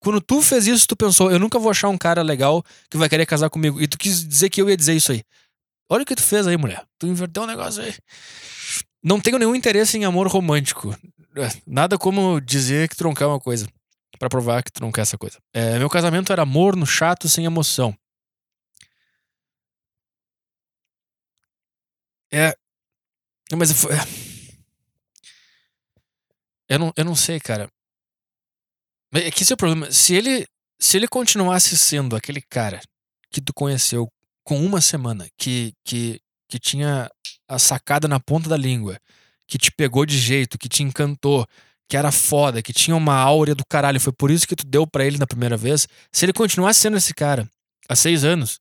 Quando tu fez isso, tu pensou, eu nunca vou achar um cara legal que vai querer casar comigo. E tu quis dizer que eu ia dizer isso aí. Olha o que tu fez aí, mulher. Tu inverteu um negócio aí. Não tenho nenhum interesse em amor romântico. Nada como dizer que troncar uma coisa. para provar que troncar essa coisa. É, meu casamento era morno, chato, sem emoção. É. Mas foi. É. Eu não, eu não sei, cara. É que esse é o problema. Se ele, se ele continuasse sendo aquele cara que tu conheceu com uma semana, que, que, que tinha a sacada na ponta da língua, que te pegou de jeito, que te encantou, que era foda, que tinha uma áurea do caralho, foi por isso que tu deu para ele na primeira vez, se ele continuasse sendo esse cara há seis anos,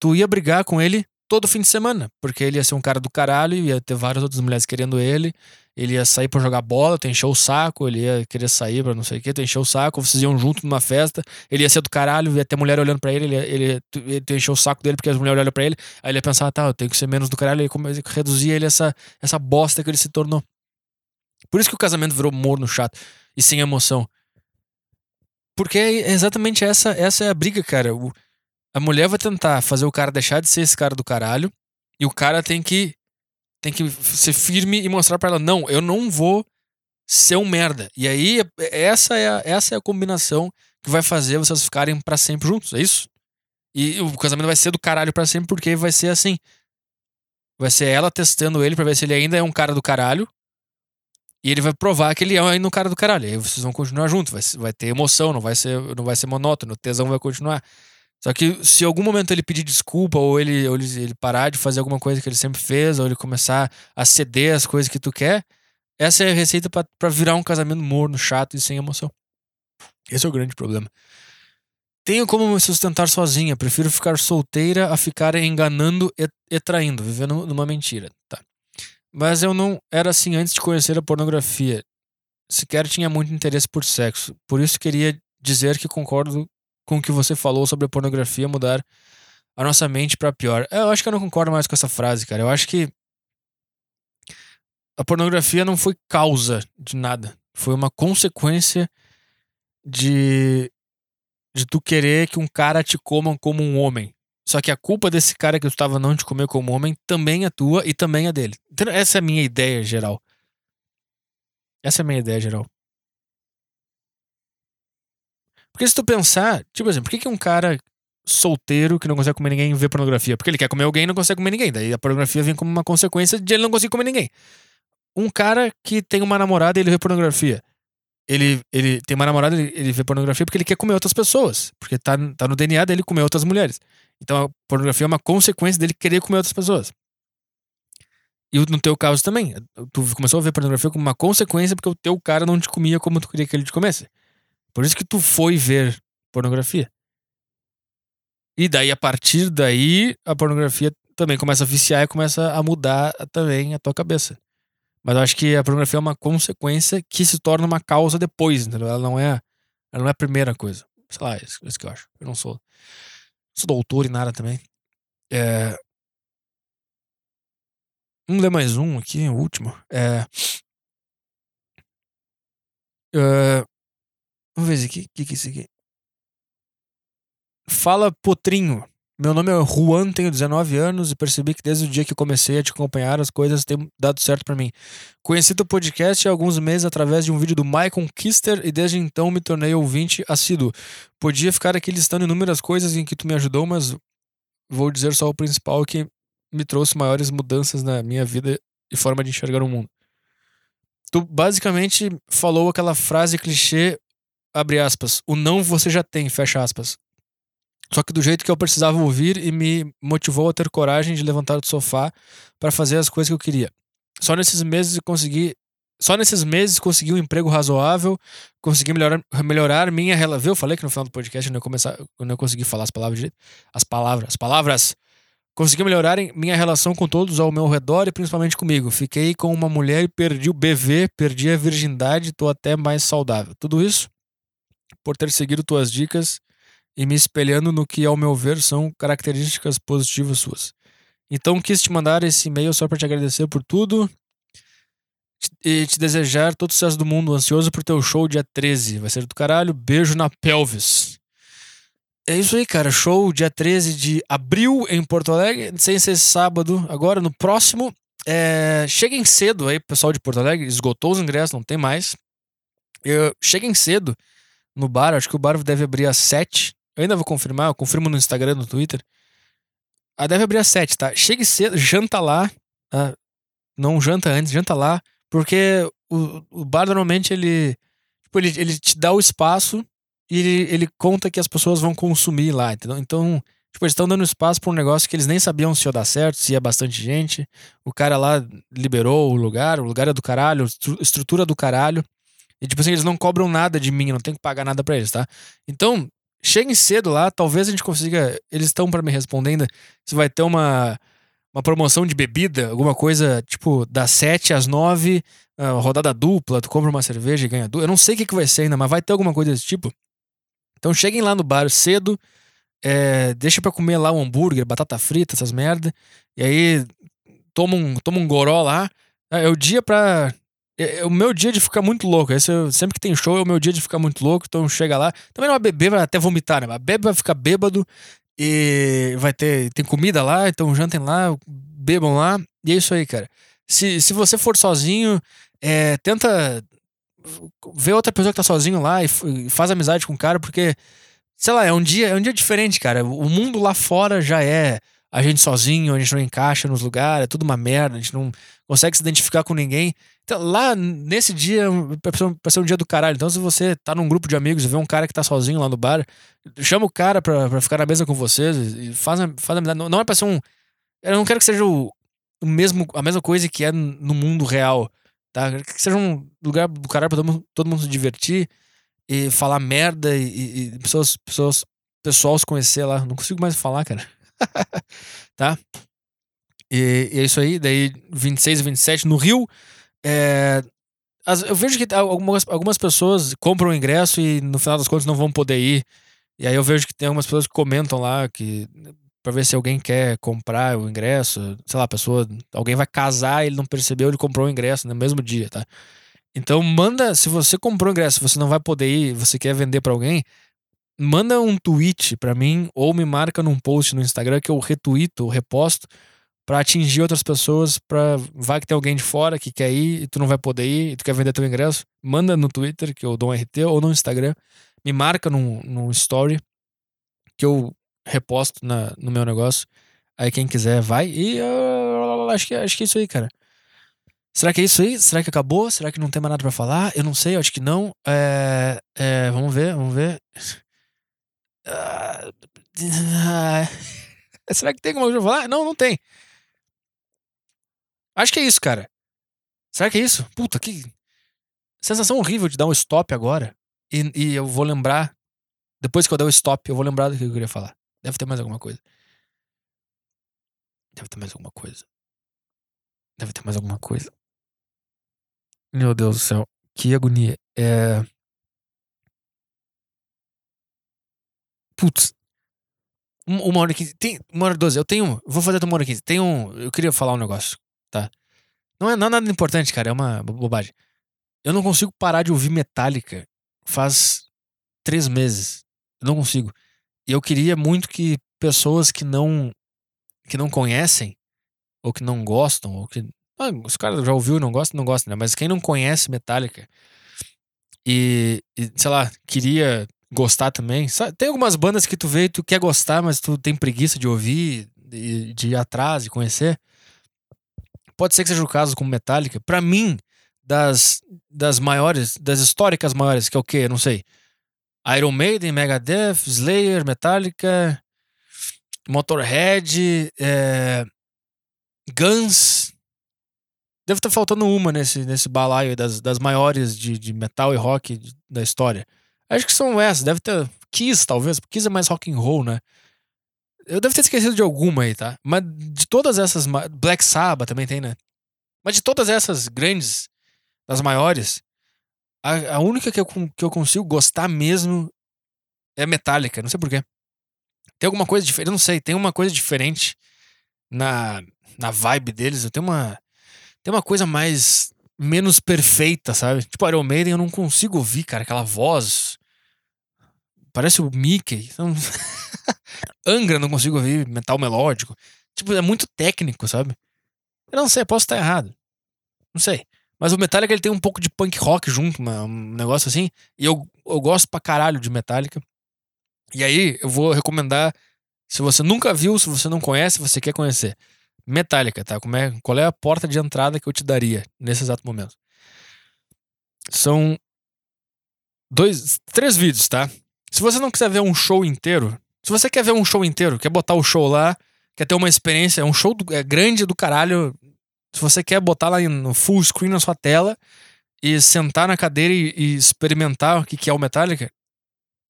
tu ia brigar com ele todo fim de semana, porque ele ia ser um cara do caralho, ia ter várias outras mulheres querendo ele, ele ia sair para jogar bola, tu encheu o saco, ele ia querer sair pra não sei o que, tu encheu o saco, vocês iam junto numa festa, ele ia ser do caralho, ia ter mulher olhando para ele, ele, ele, ele tu encheu o saco dele porque as mulheres olham para ele, aí ele ia pensar, tá, eu tenho que ser menos do caralho, aí reduzir ele essa, essa bosta que ele se tornou. Por isso que o casamento virou morno, chato e sem emoção. Porque é exatamente essa, essa é a briga, cara. O, a mulher vai tentar fazer o cara deixar de ser esse cara do caralho. E o cara tem que tem que ser firme e mostrar para ela: não, eu não vou ser um merda. E aí, essa é a, essa é a combinação que vai fazer vocês ficarem para sempre juntos, é isso? E o casamento vai ser do caralho para sempre porque vai ser assim. Vai ser ela testando ele para ver se ele ainda é um cara do caralho. E ele vai provar que ele é ainda um cara do caralho. E aí vocês vão continuar juntos, vai, vai ter emoção, não vai ser, não vai ser monótono, o tesão vai continuar. Só que se em algum momento ele pedir desculpa, ou ele, ou ele, parar de fazer alguma coisa que ele sempre fez, ou ele começar a ceder as coisas que tu quer, essa é a receita para virar um casamento morno, chato e sem emoção. Esse é o grande problema. Tenho como me sustentar sozinha, prefiro ficar solteira a ficar enganando e, e traindo, vivendo numa mentira. Tá. Mas eu não era assim antes de conhecer a pornografia. Sequer tinha muito interesse por sexo. Por isso queria dizer que concordo com o que você falou sobre a pornografia mudar a nossa mente para pior. Eu acho que eu não concordo mais com essa frase, cara. Eu acho que a pornografia não foi causa de nada. Foi uma consequência de de tu querer que um cara te coma como um homem. Só que a culpa desse cara que tu estava não te comer como homem também é tua e também é dele. Então, essa é a minha ideia geral. Essa é a minha ideia geral. Porque se tu pensar, tipo assim, por que, que um cara solteiro que não consegue comer ninguém vê pornografia? Porque ele quer comer alguém e não consegue comer ninguém. Daí a pornografia vem como uma consequência de ele não conseguir comer ninguém. Um cara que tem uma namorada e ele vê pornografia. Ele, ele tem uma namorada ele, ele vê pornografia porque ele quer comer outras pessoas. Porque tá, tá no DNA dele comer outras mulheres. Então a pornografia é uma consequência dele querer comer outras pessoas. E no teu caso também. Tu começou a ver pornografia como uma consequência porque o teu cara não te comia como tu queria que ele te comesse. Por isso que tu foi ver pornografia. E daí, a partir daí, a pornografia também começa a viciar e começa a mudar também a tua cabeça. Mas eu acho que a pornografia é uma consequência que se torna uma causa depois, entendeu? Ela não é, ela não é a primeira coisa. Sei lá, é isso, é isso que eu acho. Eu não sou, sou doutor em nada também. É... Vamos ler mais um aqui, o último. É... é Vamos ver aqui. O que, que é isso aqui? Fala Potrinho. Meu nome é Juan, tenho 19 anos e percebi que desde o dia que comecei a te acompanhar as coisas têm dado certo para mim. Conheci teu podcast há alguns meses através de um vídeo do Michael Kister e desde então me tornei ouvinte assíduo. Podia ficar aqui listando inúmeras coisas em que tu me ajudou, mas vou dizer só o principal que me trouxe maiores mudanças na minha vida e forma de enxergar o mundo. Tu basicamente falou aquela frase clichê abre aspas, o não você já tem, fecha aspas. Só que do jeito que eu precisava ouvir e me motivou a ter coragem de levantar do sofá para fazer as coisas que eu queria. Só nesses meses consegui só nesses meses consegui um emprego razoável, consegui melhorar, melhorar minha relação. Eu falei que no final do podcast eu não, começar, eu não consegui falar as palavras de, as palavras, as palavras. Consegui melhorar minha relação com todos ao meu redor e principalmente comigo. Fiquei com uma mulher e perdi o BV, perdi a virgindade, tô até mais saudável. Tudo isso por ter seguido tuas dicas e me espelhando no que, ao meu ver, são características positivas suas. Então quis te mandar esse e-mail só para te agradecer por tudo e te desejar todo o sucesso do mundo. Ansioso por teu show dia 13. Vai ser do caralho. Beijo na pelvis. É isso aí, cara. Show dia 13 de abril em Porto Alegre. Sem ser sábado. Agora, no próximo. É... Cheguem cedo aí, pessoal de Porto Alegre. Esgotou os ingressos, não tem mais. Eu... Cheguem cedo no bar. Acho que o bar deve abrir às 7. Eu ainda vou confirmar, eu confirmo no Instagram, no Twitter. Ah, deve abrir às 7, tá? Chegue cedo, janta lá. Tá? Não janta antes, janta lá. Porque o, o bar normalmente ele, tipo, ele. Ele te dá o espaço e ele, ele conta que as pessoas vão consumir lá, entendeu? Então, Tipo, eles estão dando espaço pra um negócio que eles nem sabiam se ia dar certo, se ia bastante gente. O cara lá liberou o lugar, o lugar é do caralho, estrutura do caralho. E, tipo assim, eles não cobram nada de mim, não tenho que pagar nada pra eles, tá? Então, cheguem cedo lá, talvez a gente consiga. Eles estão para me responder ainda se vai ter uma, uma promoção de bebida, alguma coisa, tipo, das 7 às 9, uh, rodada dupla, tu compra uma cerveja e ganha duas. Eu não sei o que, que vai ser ainda, mas vai ter alguma coisa desse tipo. Então cheguem lá no bar cedo, é, deixa pra comer lá um hambúrguer, batata frita, essas merda. E aí toma um, toma um goró lá. É o dia pra é, é, o meu dia de ficar muito louco. Esse, sempre que tem show é o meu dia de ficar muito louco. Então chega lá. Também não vai beber, vai até vomitar, né? Mas bebe, vai ficar bêbado. E vai ter. Tem comida lá, então jantem lá, bebam lá. E é isso aí, cara. Se, se você for sozinho, é, tenta ver outra pessoa que tá sozinho lá e, e faz amizade com o cara, porque, sei lá, é um dia, é um dia diferente, cara. O mundo lá fora já é a gente sozinho, a gente não encaixa nos lugares, é tudo uma merda, a gente não consegue se identificar com ninguém. Então, lá, nesse dia, vai ser um dia do caralho. Então, se você tá num grupo de amigos e vê um cara que tá sozinho lá no bar, chama o cara pra, pra ficar na mesa com vocês e faz, faz amizade. Não, não é pra ser um. Eu não quero que seja o, o mesmo, a mesma coisa que é no mundo real. Tá? Que seja um lugar do caralho pra todo mundo, todo mundo se divertir e falar merda e, e pessoas, pessoas, pessoal se conhecer lá. Não consigo mais falar, cara. tá? E, e, é isso aí. Daí, 26 e 27 no Rio. É, as, eu vejo que algumas, algumas pessoas compram o ingresso e no final das contas não vão poder ir. E aí eu vejo que tem algumas pessoas que comentam lá que para ver se alguém quer comprar o ingresso, sei lá, a pessoa, alguém vai casar, ele não percebeu, ele comprou o ingresso no mesmo dia, tá? Então manda, se você comprou o ingresso, você não vai poder ir, você quer vender para alguém, manda um tweet para mim ou me marca num post no Instagram que eu retuito, ou reposto para atingir outras pessoas, para vai que tem alguém de fora que quer ir e tu não vai poder ir e tu quer vender teu ingresso, manda no Twitter que eu dou um RT ou no Instagram, me marca num, num story que eu reposto na, no meu negócio. Aí quem quiser vai e uh, acho que acho que é isso aí, cara. Será que é isso aí? Será que acabou? Será que não tem mais nada para falar? Eu não sei, acho que não. É, é, vamos ver, vamos ver. Uh, será que tem alguma pra falar? Não, não tem. Acho que é isso, cara. Será que é isso? Puta, que sensação horrível de dar um stop agora. E, e eu vou lembrar. Depois que eu der o stop, eu vou lembrar do que eu queria falar. Deve ter mais alguma coisa. Deve ter mais alguma coisa. Deve ter mais alguma coisa. Meu Deus do céu. Que agonia. É. Putz. Uma hora e quinze. Tem uma hora e doze. Eu tenho. Vou fazer até uma hora e quinze. Tem um. Eu queria falar um negócio tá? Não é, não é nada importante, cara, é uma bobagem. Eu não consigo parar de ouvir Metallica faz três meses. Eu não consigo. E eu queria muito que pessoas que não que não conhecem ou que não gostam ou que ah, os caras já ouviu e não gostam, não gostam, né? Mas quem não conhece Metallica e, e sei lá, queria gostar também. Sabe? Tem algumas bandas que tu vê e tu quer gostar, mas tu tem preguiça de ouvir, de, de ir atrás e conhecer. Pode ser que seja o caso com Metallica. Para mim, das, das maiores, das históricas maiores, que é o quê? Não sei. Iron Maiden, Megadeth, Slayer, Metallica, Motorhead, é, Guns. Deve estar faltando uma nesse, nesse balaio das, das maiores de, de metal e rock da história. Acho que são essas. Deve ter Kiss, talvez. Kiss é mais rock and roll, né? Eu devo ter esquecido de alguma aí, tá? Mas de todas essas. Black Sabbath também tem, né? Mas de todas essas grandes, das maiores, a, a única que eu, que eu consigo gostar mesmo é Metallica. Não sei porquê. Tem alguma coisa diferente. Não sei. Tem uma coisa diferente na, na vibe deles. Tenho uma. Tem uma coisa mais. menos perfeita, sabe? Tipo, Iron Maiden eu não consigo ouvir, cara. Aquela voz. Parece o Mickey. Então... Angra não consigo ouvir metal melódico. Tipo, é muito técnico, sabe? Eu não sei, posso estar errado. Não sei. Mas o Metallica ele tem um pouco de punk rock junto, um negócio assim. E eu, eu gosto pra caralho de Metallica. E aí, eu vou recomendar. Se você nunca viu, se você não conhece, você quer conhecer. Metallica, tá? Como é, qual é a porta de entrada que eu te daria nesse exato momento? São dois, três vídeos, tá? Se você não quiser ver um show inteiro, Se você quer ver um show inteiro, quer botar o show lá, quer ter uma experiência, é um show do, é grande do caralho. Se você quer botar lá no full screen na sua tela e sentar na cadeira e, e experimentar o que, que é o Metallica,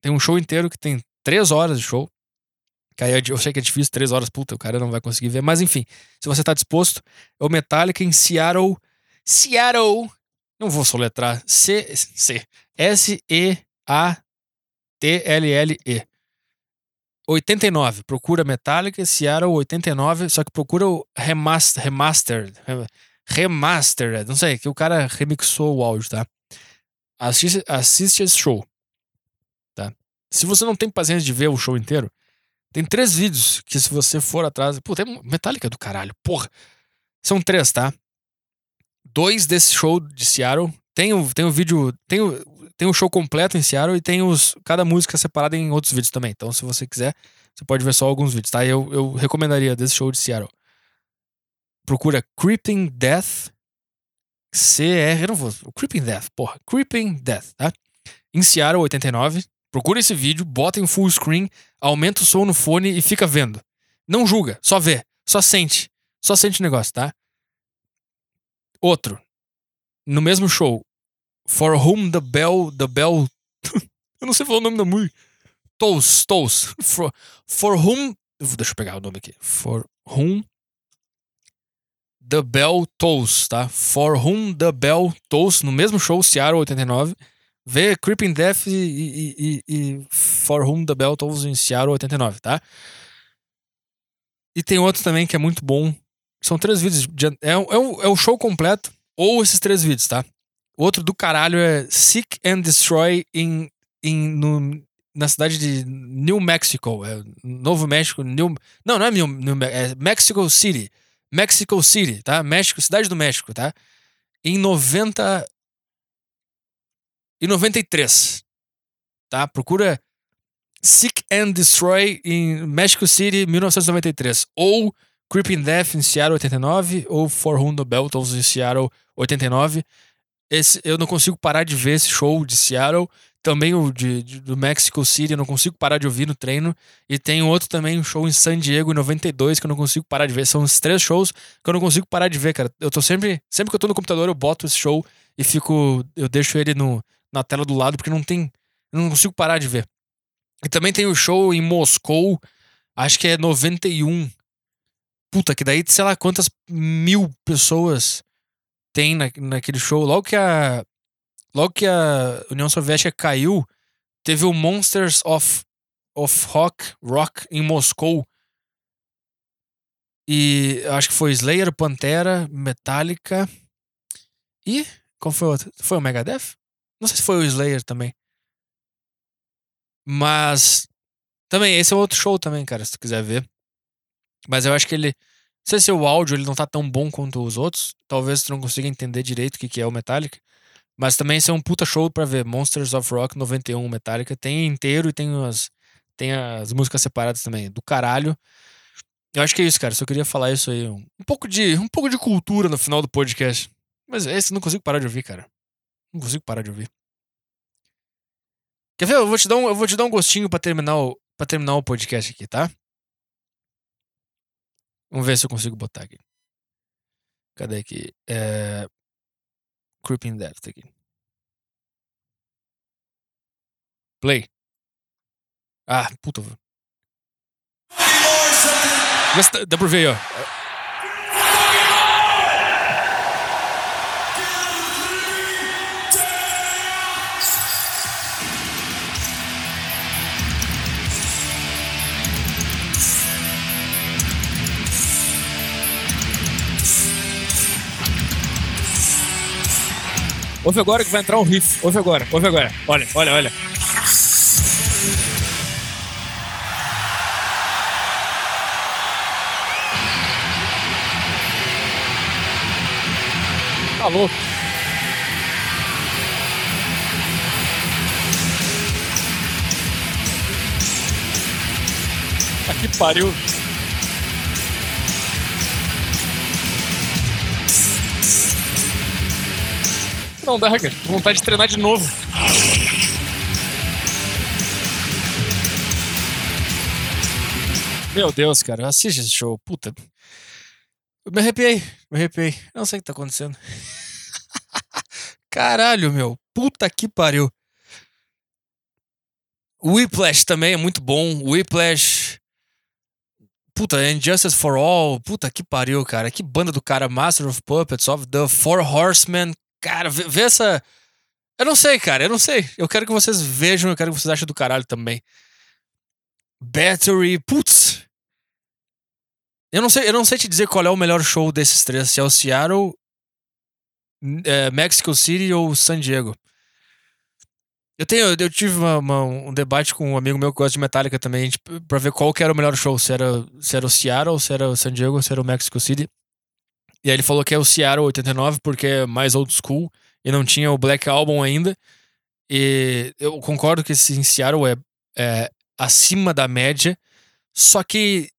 tem um show inteiro que tem três horas de show. Que aí eu sei que é difícil, três horas, puta, o cara não vai conseguir ver. Mas enfim, se você tá disposto, é o Metallica em Seattle. Seattle! Não vou soletrar. C. C. S-E-A-T-L-L-E. 89. Procura Metallica, Seattle 89. Só que procura o remaster, remastered. Remastered. Não sei, que o cara remixou o áudio, tá? Assiste, assiste esse show. Tá? Se você não tem paciência de ver o show inteiro, tem três vídeos que se você for atrás. Pô, tem Metallica do caralho, porra. São três, tá? Dois desse show de Seattle. Tem o, tem o vídeo. Tem o, tem o show completo em Seattle e tem os, cada música separada em outros vídeos também. Então, se você quiser, você pode ver só alguns vídeos, tá? Eu, eu recomendaria desse show de Seattle. Procura Creeping Death. CR, não vou. Creeping Death, porra. Creeping Death, tá? Em Seattle 89. Procura esse vídeo, bota em full screen, aumenta o som no fone e fica vendo. Não julga, só vê, só sente. Só sente o negócio, tá? Outro. No mesmo show. For Whom the Bell. The Bell. eu não sei falar o nome da música. Tolls, Tolls. For, for Whom. Deixa eu pegar o nome aqui. For Whom The Bell Tolls, tá? For Whom the Bell Tolls. No mesmo show, Seattle 89. Vê Creeping Death e, e, e, e For Whom the Bell Tolls em Seattle 89, tá? E tem outro também que é muito bom. São três vídeos. De, é, é, é o show completo, ou esses três vídeos, tá? Outro do caralho é Seek and Destroy em, em, no, na cidade de New Mexico. É Novo México. New, não, não é New, New é Mexico City. Mexico City, tá? México, cidade do México, tá? Em 90 e 93. Tá? Procura Seek and Destroy em Mexico City, 1993. Ou Creeping Death em Seattle 89, ou For Whom the em Seattle 89. Esse, eu não consigo parar de ver esse show de Seattle. Também o de, de, do Mexico City, eu não consigo parar de ouvir no treino. E tem outro também, um show em San Diego em 92, que eu não consigo parar de ver. São os três shows que eu não consigo parar de ver, cara. Eu tô sempre. Sempre que eu tô no computador, eu boto esse show e fico. Eu deixo ele no, na tela do lado, porque não tem. Eu não consigo parar de ver. E também tem o show em Moscou, acho que é 91. Puta, que daí, sei lá quantas mil pessoas tem na, naquele show. Logo que a. Logo que a União Soviética caiu, teve o Monsters of, of Rock, Rock em Moscou. E acho que foi Slayer, Pantera, Metallica. E. Qual foi o outro? Foi o Megadeth? Não sei se foi o Slayer também. Mas. Também, esse é outro show também, cara, se tu quiser ver. Mas eu acho que ele. Se o áudio ele não tá tão bom quanto os outros. Talvez tu não consiga entender direito o que, que é o Metallica. Mas também esse é um puta show pra ver. Monsters of Rock 91 Metallica. Tem inteiro e tem as, tem as músicas separadas também. Do caralho. Eu acho que é isso, cara. Só queria falar isso aí. Um, um pouco de, um pouco de cultura no final do podcast. Mas esse não consigo parar de ouvir, cara. Não consigo parar de ouvir. Quer ver? Eu vou te dar um, eu vou te dar um gostinho para terminar o para terminar o podcast aqui, tá? Vamos ver se eu consigo botar aqui. Cadê aqui? É... Creeping Death aqui. Play. Ah, puta. Dá pra ver aí, ó. Ouve agora que vai entrar um riff. Ouve agora, ouve agora. Olha, olha, olha. Tá louco. Aqui pariu. Não dá, cara. Vontade de treinar de novo. Meu Deus, cara, assiste esse show. Puta. Eu me arrepiei, me arrepiei. Não sei o que tá acontecendo. Caralho, meu. Puta que pariu. Whiplash também é muito bom. Whiplash. Puta, Injustice for All. Puta que pariu, cara. Que banda do cara. Master of Puppets, of the Four Horsemen. Cara, vê, vê essa. Eu não sei, cara. Eu não sei. Eu quero que vocês vejam. Eu quero que vocês achem do caralho também. Battery. Putz. Eu não sei, eu não sei te dizer qual é o melhor show desses três. Se é o Seattle, é, Mexico City ou San Diego. Eu tenho, eu tive uma, uma, um debate com um amigo meu que gosta de Metallica também, tipo, pra ver qual que era o melhor show, se era, se era o Seattle, se era o San Diego, se era o Mexico City. E aí ele falou que é o Seattle 89 porque é mais old school e não tinha o Black Album ainda. E eu concordo que esse Seattle é, é acima da média, só que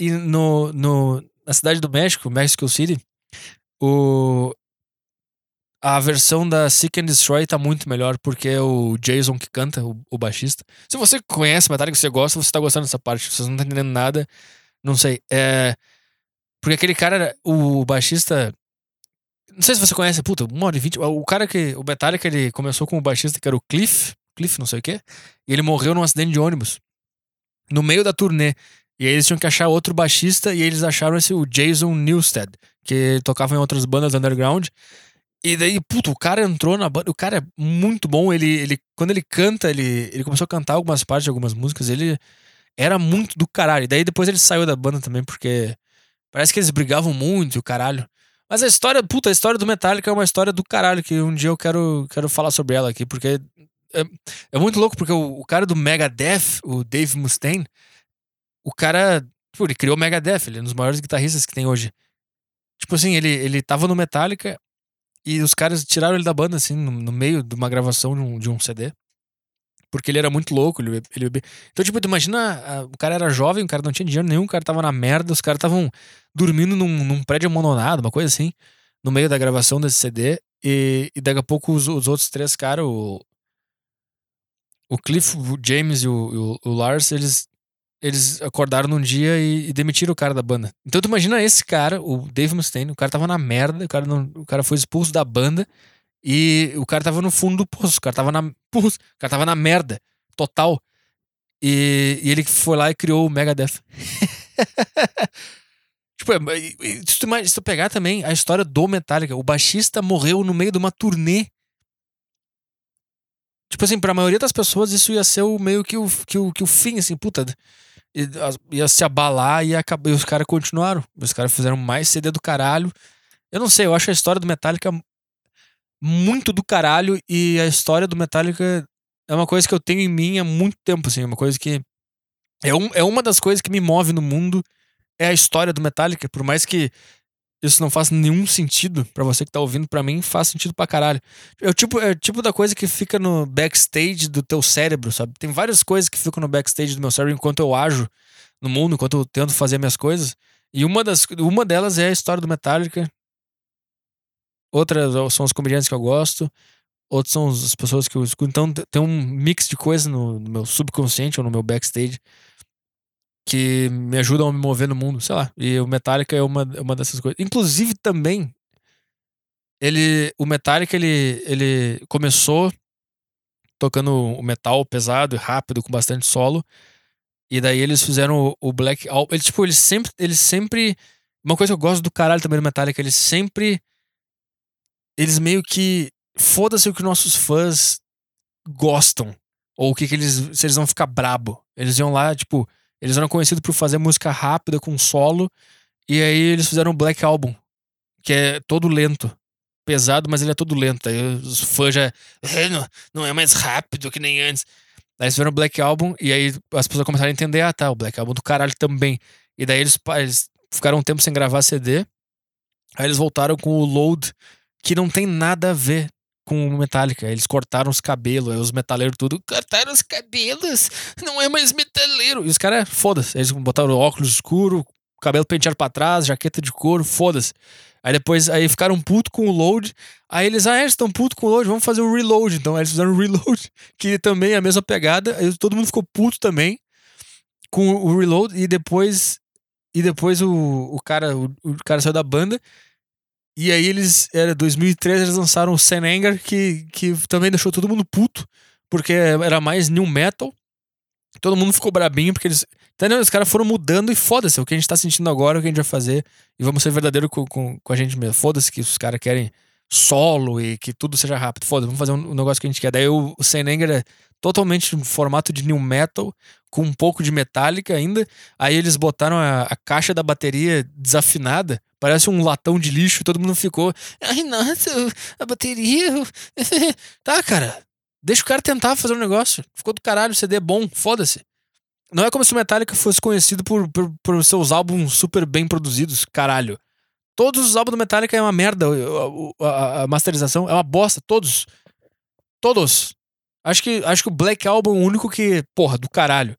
no, no, na cidade do México, Mexico City, o, a versão da Seek and Destroy tá muito melhor, porque é o Jason que canta, o, o baixista. Se você conhece Metallica, você gosta, você tá gostando dessa parte. Se você não tá entendendo nada, não sei. É. Porque aquele cara, o baixista. Não sei se você conhece, puta, uma hora e vinte. O cara que. O Metallica, ele começou com o baixista que era o Cliff. Cliff, não sei o quê. E ele morreu num acidente de ônibus. No meio da turnê. E aí eles tinham que achar outro baixista e eles acharam esse, o Jason Newsted, que tocava em outras bandas underground. E daí, puto, o cara entrou na banda. O cara é muito bom. Ele, ele, quando ele canta, ele, ele começou a cantar algumas partes de algumas músicas. Ele era muito do caralho. E daí depois ele saiu da banda também, porque parece que eles brigavam muito, o caralho. Mas a história, puta, a história do Metallica é uma história do caralho, que um dia eu quero, quero falar sobre ela aqui, porque é, é muito louco, porque o, o, cara do Megadeth, o Dave Mustaine, o cara, tipo, ele criou o Megadeth, ele é um dos maiores guitarristas que tem hoje. Tipo assim, ele, ele tava no Metallica, e os caras tiraram ele da banda, assim, no, no meio de uma gravação de um, de um, CD. Porque ele era muito louco. Ele, ele... Então, tipo, tu imagina, a, o cara era jovem, o cara não tinha dinheiro nenhum, o cara tava na merda, os caras estavam dormindo num, num, prédio abandonado, uma coisa assim, no meio da gravação desse CD. E, e daqui a pouco os, os outros três caras, o, o Cliff, o James e o, o, o Lars, eles eles acordaram num dia e, e, demitiram o cara da banda. Então tu imagina esse cara, o Dave Mustaine, o cara tava na merda, o cara, não, o cara foi expulso da banda e o cara tava no fundo do poço, o cara tava na, poço, o cara tava na merda, total. E, e ele foi lá e criou o Megadeth. tipo, se tu, se tu pegar também a história do Metallica, o baixista morreu no meio de uma turnê Tipo assim, pra maioria das pessoas isso ia ser o meio que o, que o, que o fim, assim, puta ia se abalar acabou, e os caras continuaram. Os caras fizeram mais CD do caralho. Eu não sei, eu acho a história do Metallica muito do caralho e a história do Metallica é uma coisa que eu tenho em mim há muito tempo, assim, é uma coisa que é, um, é uma das coisas que me move no mundo é a história do Metallica, por mais que isso não faz nenhum sentido para você que tá ouvindo, para mim faz sentido pra caralho. É o, tipo, é o tipo da coisa que fica no backstage do teu cérebro, sabe? Tem várias coisas que ficam no backstage do meu cérebro enquanto eu ajo no mundo, enquanto eu tento fazer minhas coisas. E uma, das, uma delas é a história do Metallica. Outras são os comediantes que eu gosto. Outras são as pessoas que eu escuto. Então tem um mix de coisas no, no meu subconsciente ou no meu backstage que me ajudam a me mover no mundo, sei lá. E o Metallica é uma, uma dessas coisas. Inclusive também ele o Metallica ele ele começou tocando o metal pesado e rápido com bastante solo. E daí eles fizeram o, Black Album. Tipo, eles sempre, eles sempre. Uma coisa que eu gosto do caralho também do Metallica, eles sempre. Eles meio que. Foda-se o que nossos fãs gostam. Ou o que, que eles. Se eles vão ficar brabo. Eles iam lá, tipo. Eles eram conhecidos por fazer música rápida com solo. E aí eles fizeram um Black Album, que é todo lento. Pesado, mas ele é todo lento. Aí os fãs já. É, não, não é mais rápido que nem antes. Aí eles fizeram o Black Album e aí as pessoas começaram a entender: ah, tá, o Black Album do caralho também. E daí eles, eles ficaram um tempo sem gravar CD. Aí eles voltaram com o Load, que não tem nada a ver com Metallica. Eles cortaram os cabelos, os metaleiros tudo. Cortaram os cabelos, não é mais metaleiro. E os caras, foda-se. Eles botaram óculos escuro, cabelo penteado pra trás, jaqueta de couro, foda-se. Aí depois aí ficaram puto com o load. Aí eles, ah, eles estão puto com o load, vamos fazer o reload. Então aí eles fizeram o reload, que também é a mesma pegada. Aí todo mundo ficou puto também. com o Reload e depois e depois o, o cara o, o cara saiu da banda e aí eles era 2013 eles lançaram o Sen Anger que que também deixou todo mundo puto porque era mais new metal. Todo mundo ficou brabinho porque eles Entendeu? Os caras foram mudando e foda-se. O que a gente tá sentindo agora, o que a gente vai fazer. E vamos ser verdadeiro com, com, com a gente mesmo. Foda-se que os caras querem solo e que tudo seja rápido. Foda-se, vamos fazer um, um, negócio que a gente quer. Daí o, o Senenger é totalmente no formato de new metal, com um pouco de metálica ainda. Aí eles botaram a, a caixa da bateria desafinada. Parece um latão de lixo. Todo mundo ficou. Ai, nossa, a bateria. tá, cara. Deixa o cara tentar fazer um negócio. Ficou do caralho, o CD é bom, foda-se. Não é como se o Metallica fosse conhecido por, por, por, seus álbuns super bem produzidos, caralho. Todos os álbuns do Metallica é uma merda. A, a, a, masterização é uma bosta, todos. Todos. Acho que, acho que o Black Album é o único que, porra, do caralho.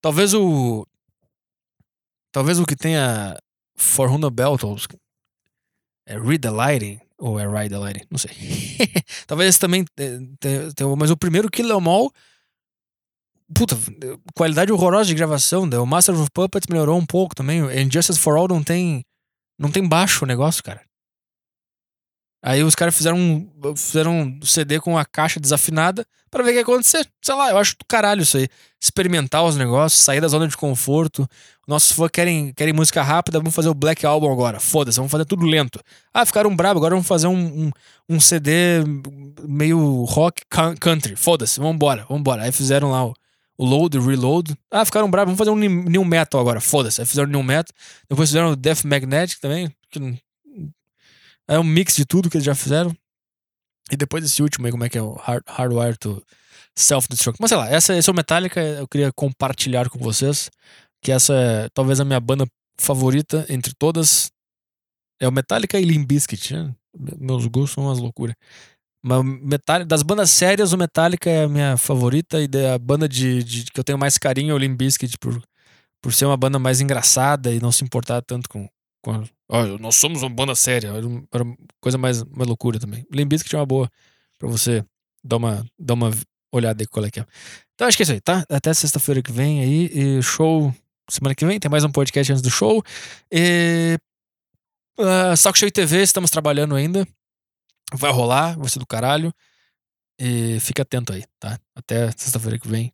Talvez o. Talvez o que tenha Forruna Beltles. É Read the Lighting. Ou é Ride the Lighting? Não sei. Talvez esse também tenha. Mas o primeiro Kill Em All Puta, qualidade horrorosa de gravação. Né? O Master of Puppets melhorou um pouco também. Injustice for All não tem. Não tem baixo o negócio, cara. Aí os caras fizeram um, fizeram um CD com a caixa desafinada para ver o que ia acontecer. Sei lá, eu acho do caralho isso aí. Experimentar os negócios, sair da zona de conforto. Nossos fãs querem, querem música rápida, vamos fazer o Black Album agora. Foda-se, vamos fazer tudo lento. Ah, ficaram bravos, agora vamos fazer um, um, um CD meio rock country. Foda-se, vambora, vambora. Aí fizeram lá o o load, o reload. Ah, ficaram bravos, vamos fazer um new metal agora. Foda-se. Aí fizeram new metal. Depois fizeram o Death Magnetic também. Que é um mix de tudo que eles já fizeram. E depois esse último aí, como é que é? O Hard, Hardwire to Self-Destruct. Mas sei lá, essa, essa é o Metallica. Eu queria compartilhar com vocês. Que essa é talvez a minha banda favorita entre todas. É o Metallica e Limp Bizkit. Né? Meus gostos são umas loucuras. Mas Metallica, das bandas sérias, o Metallica é a minha favorita. E da banda de, de que eu tenho mais carinho é o Limp Bizkit por, por ser uma banda mais engraçada e não se importar tanto com. Nós somos uma banda séria. Era, era coisa mais, mais loucura também. Limp Bizkit é uma boa pra você dar uma, dar uma olhada aí qual é que é. Então acho que é isso aí, tá? Até sexta-feira que vem aí. Show semana que vem. Tem mais um podcast antes do show. E. Uh, Saco Cheio TV, estamos trabalhando ainda. Vai rolar, vai ser do caralho. E fica atento aí, tá? Até sexta-feira que vem.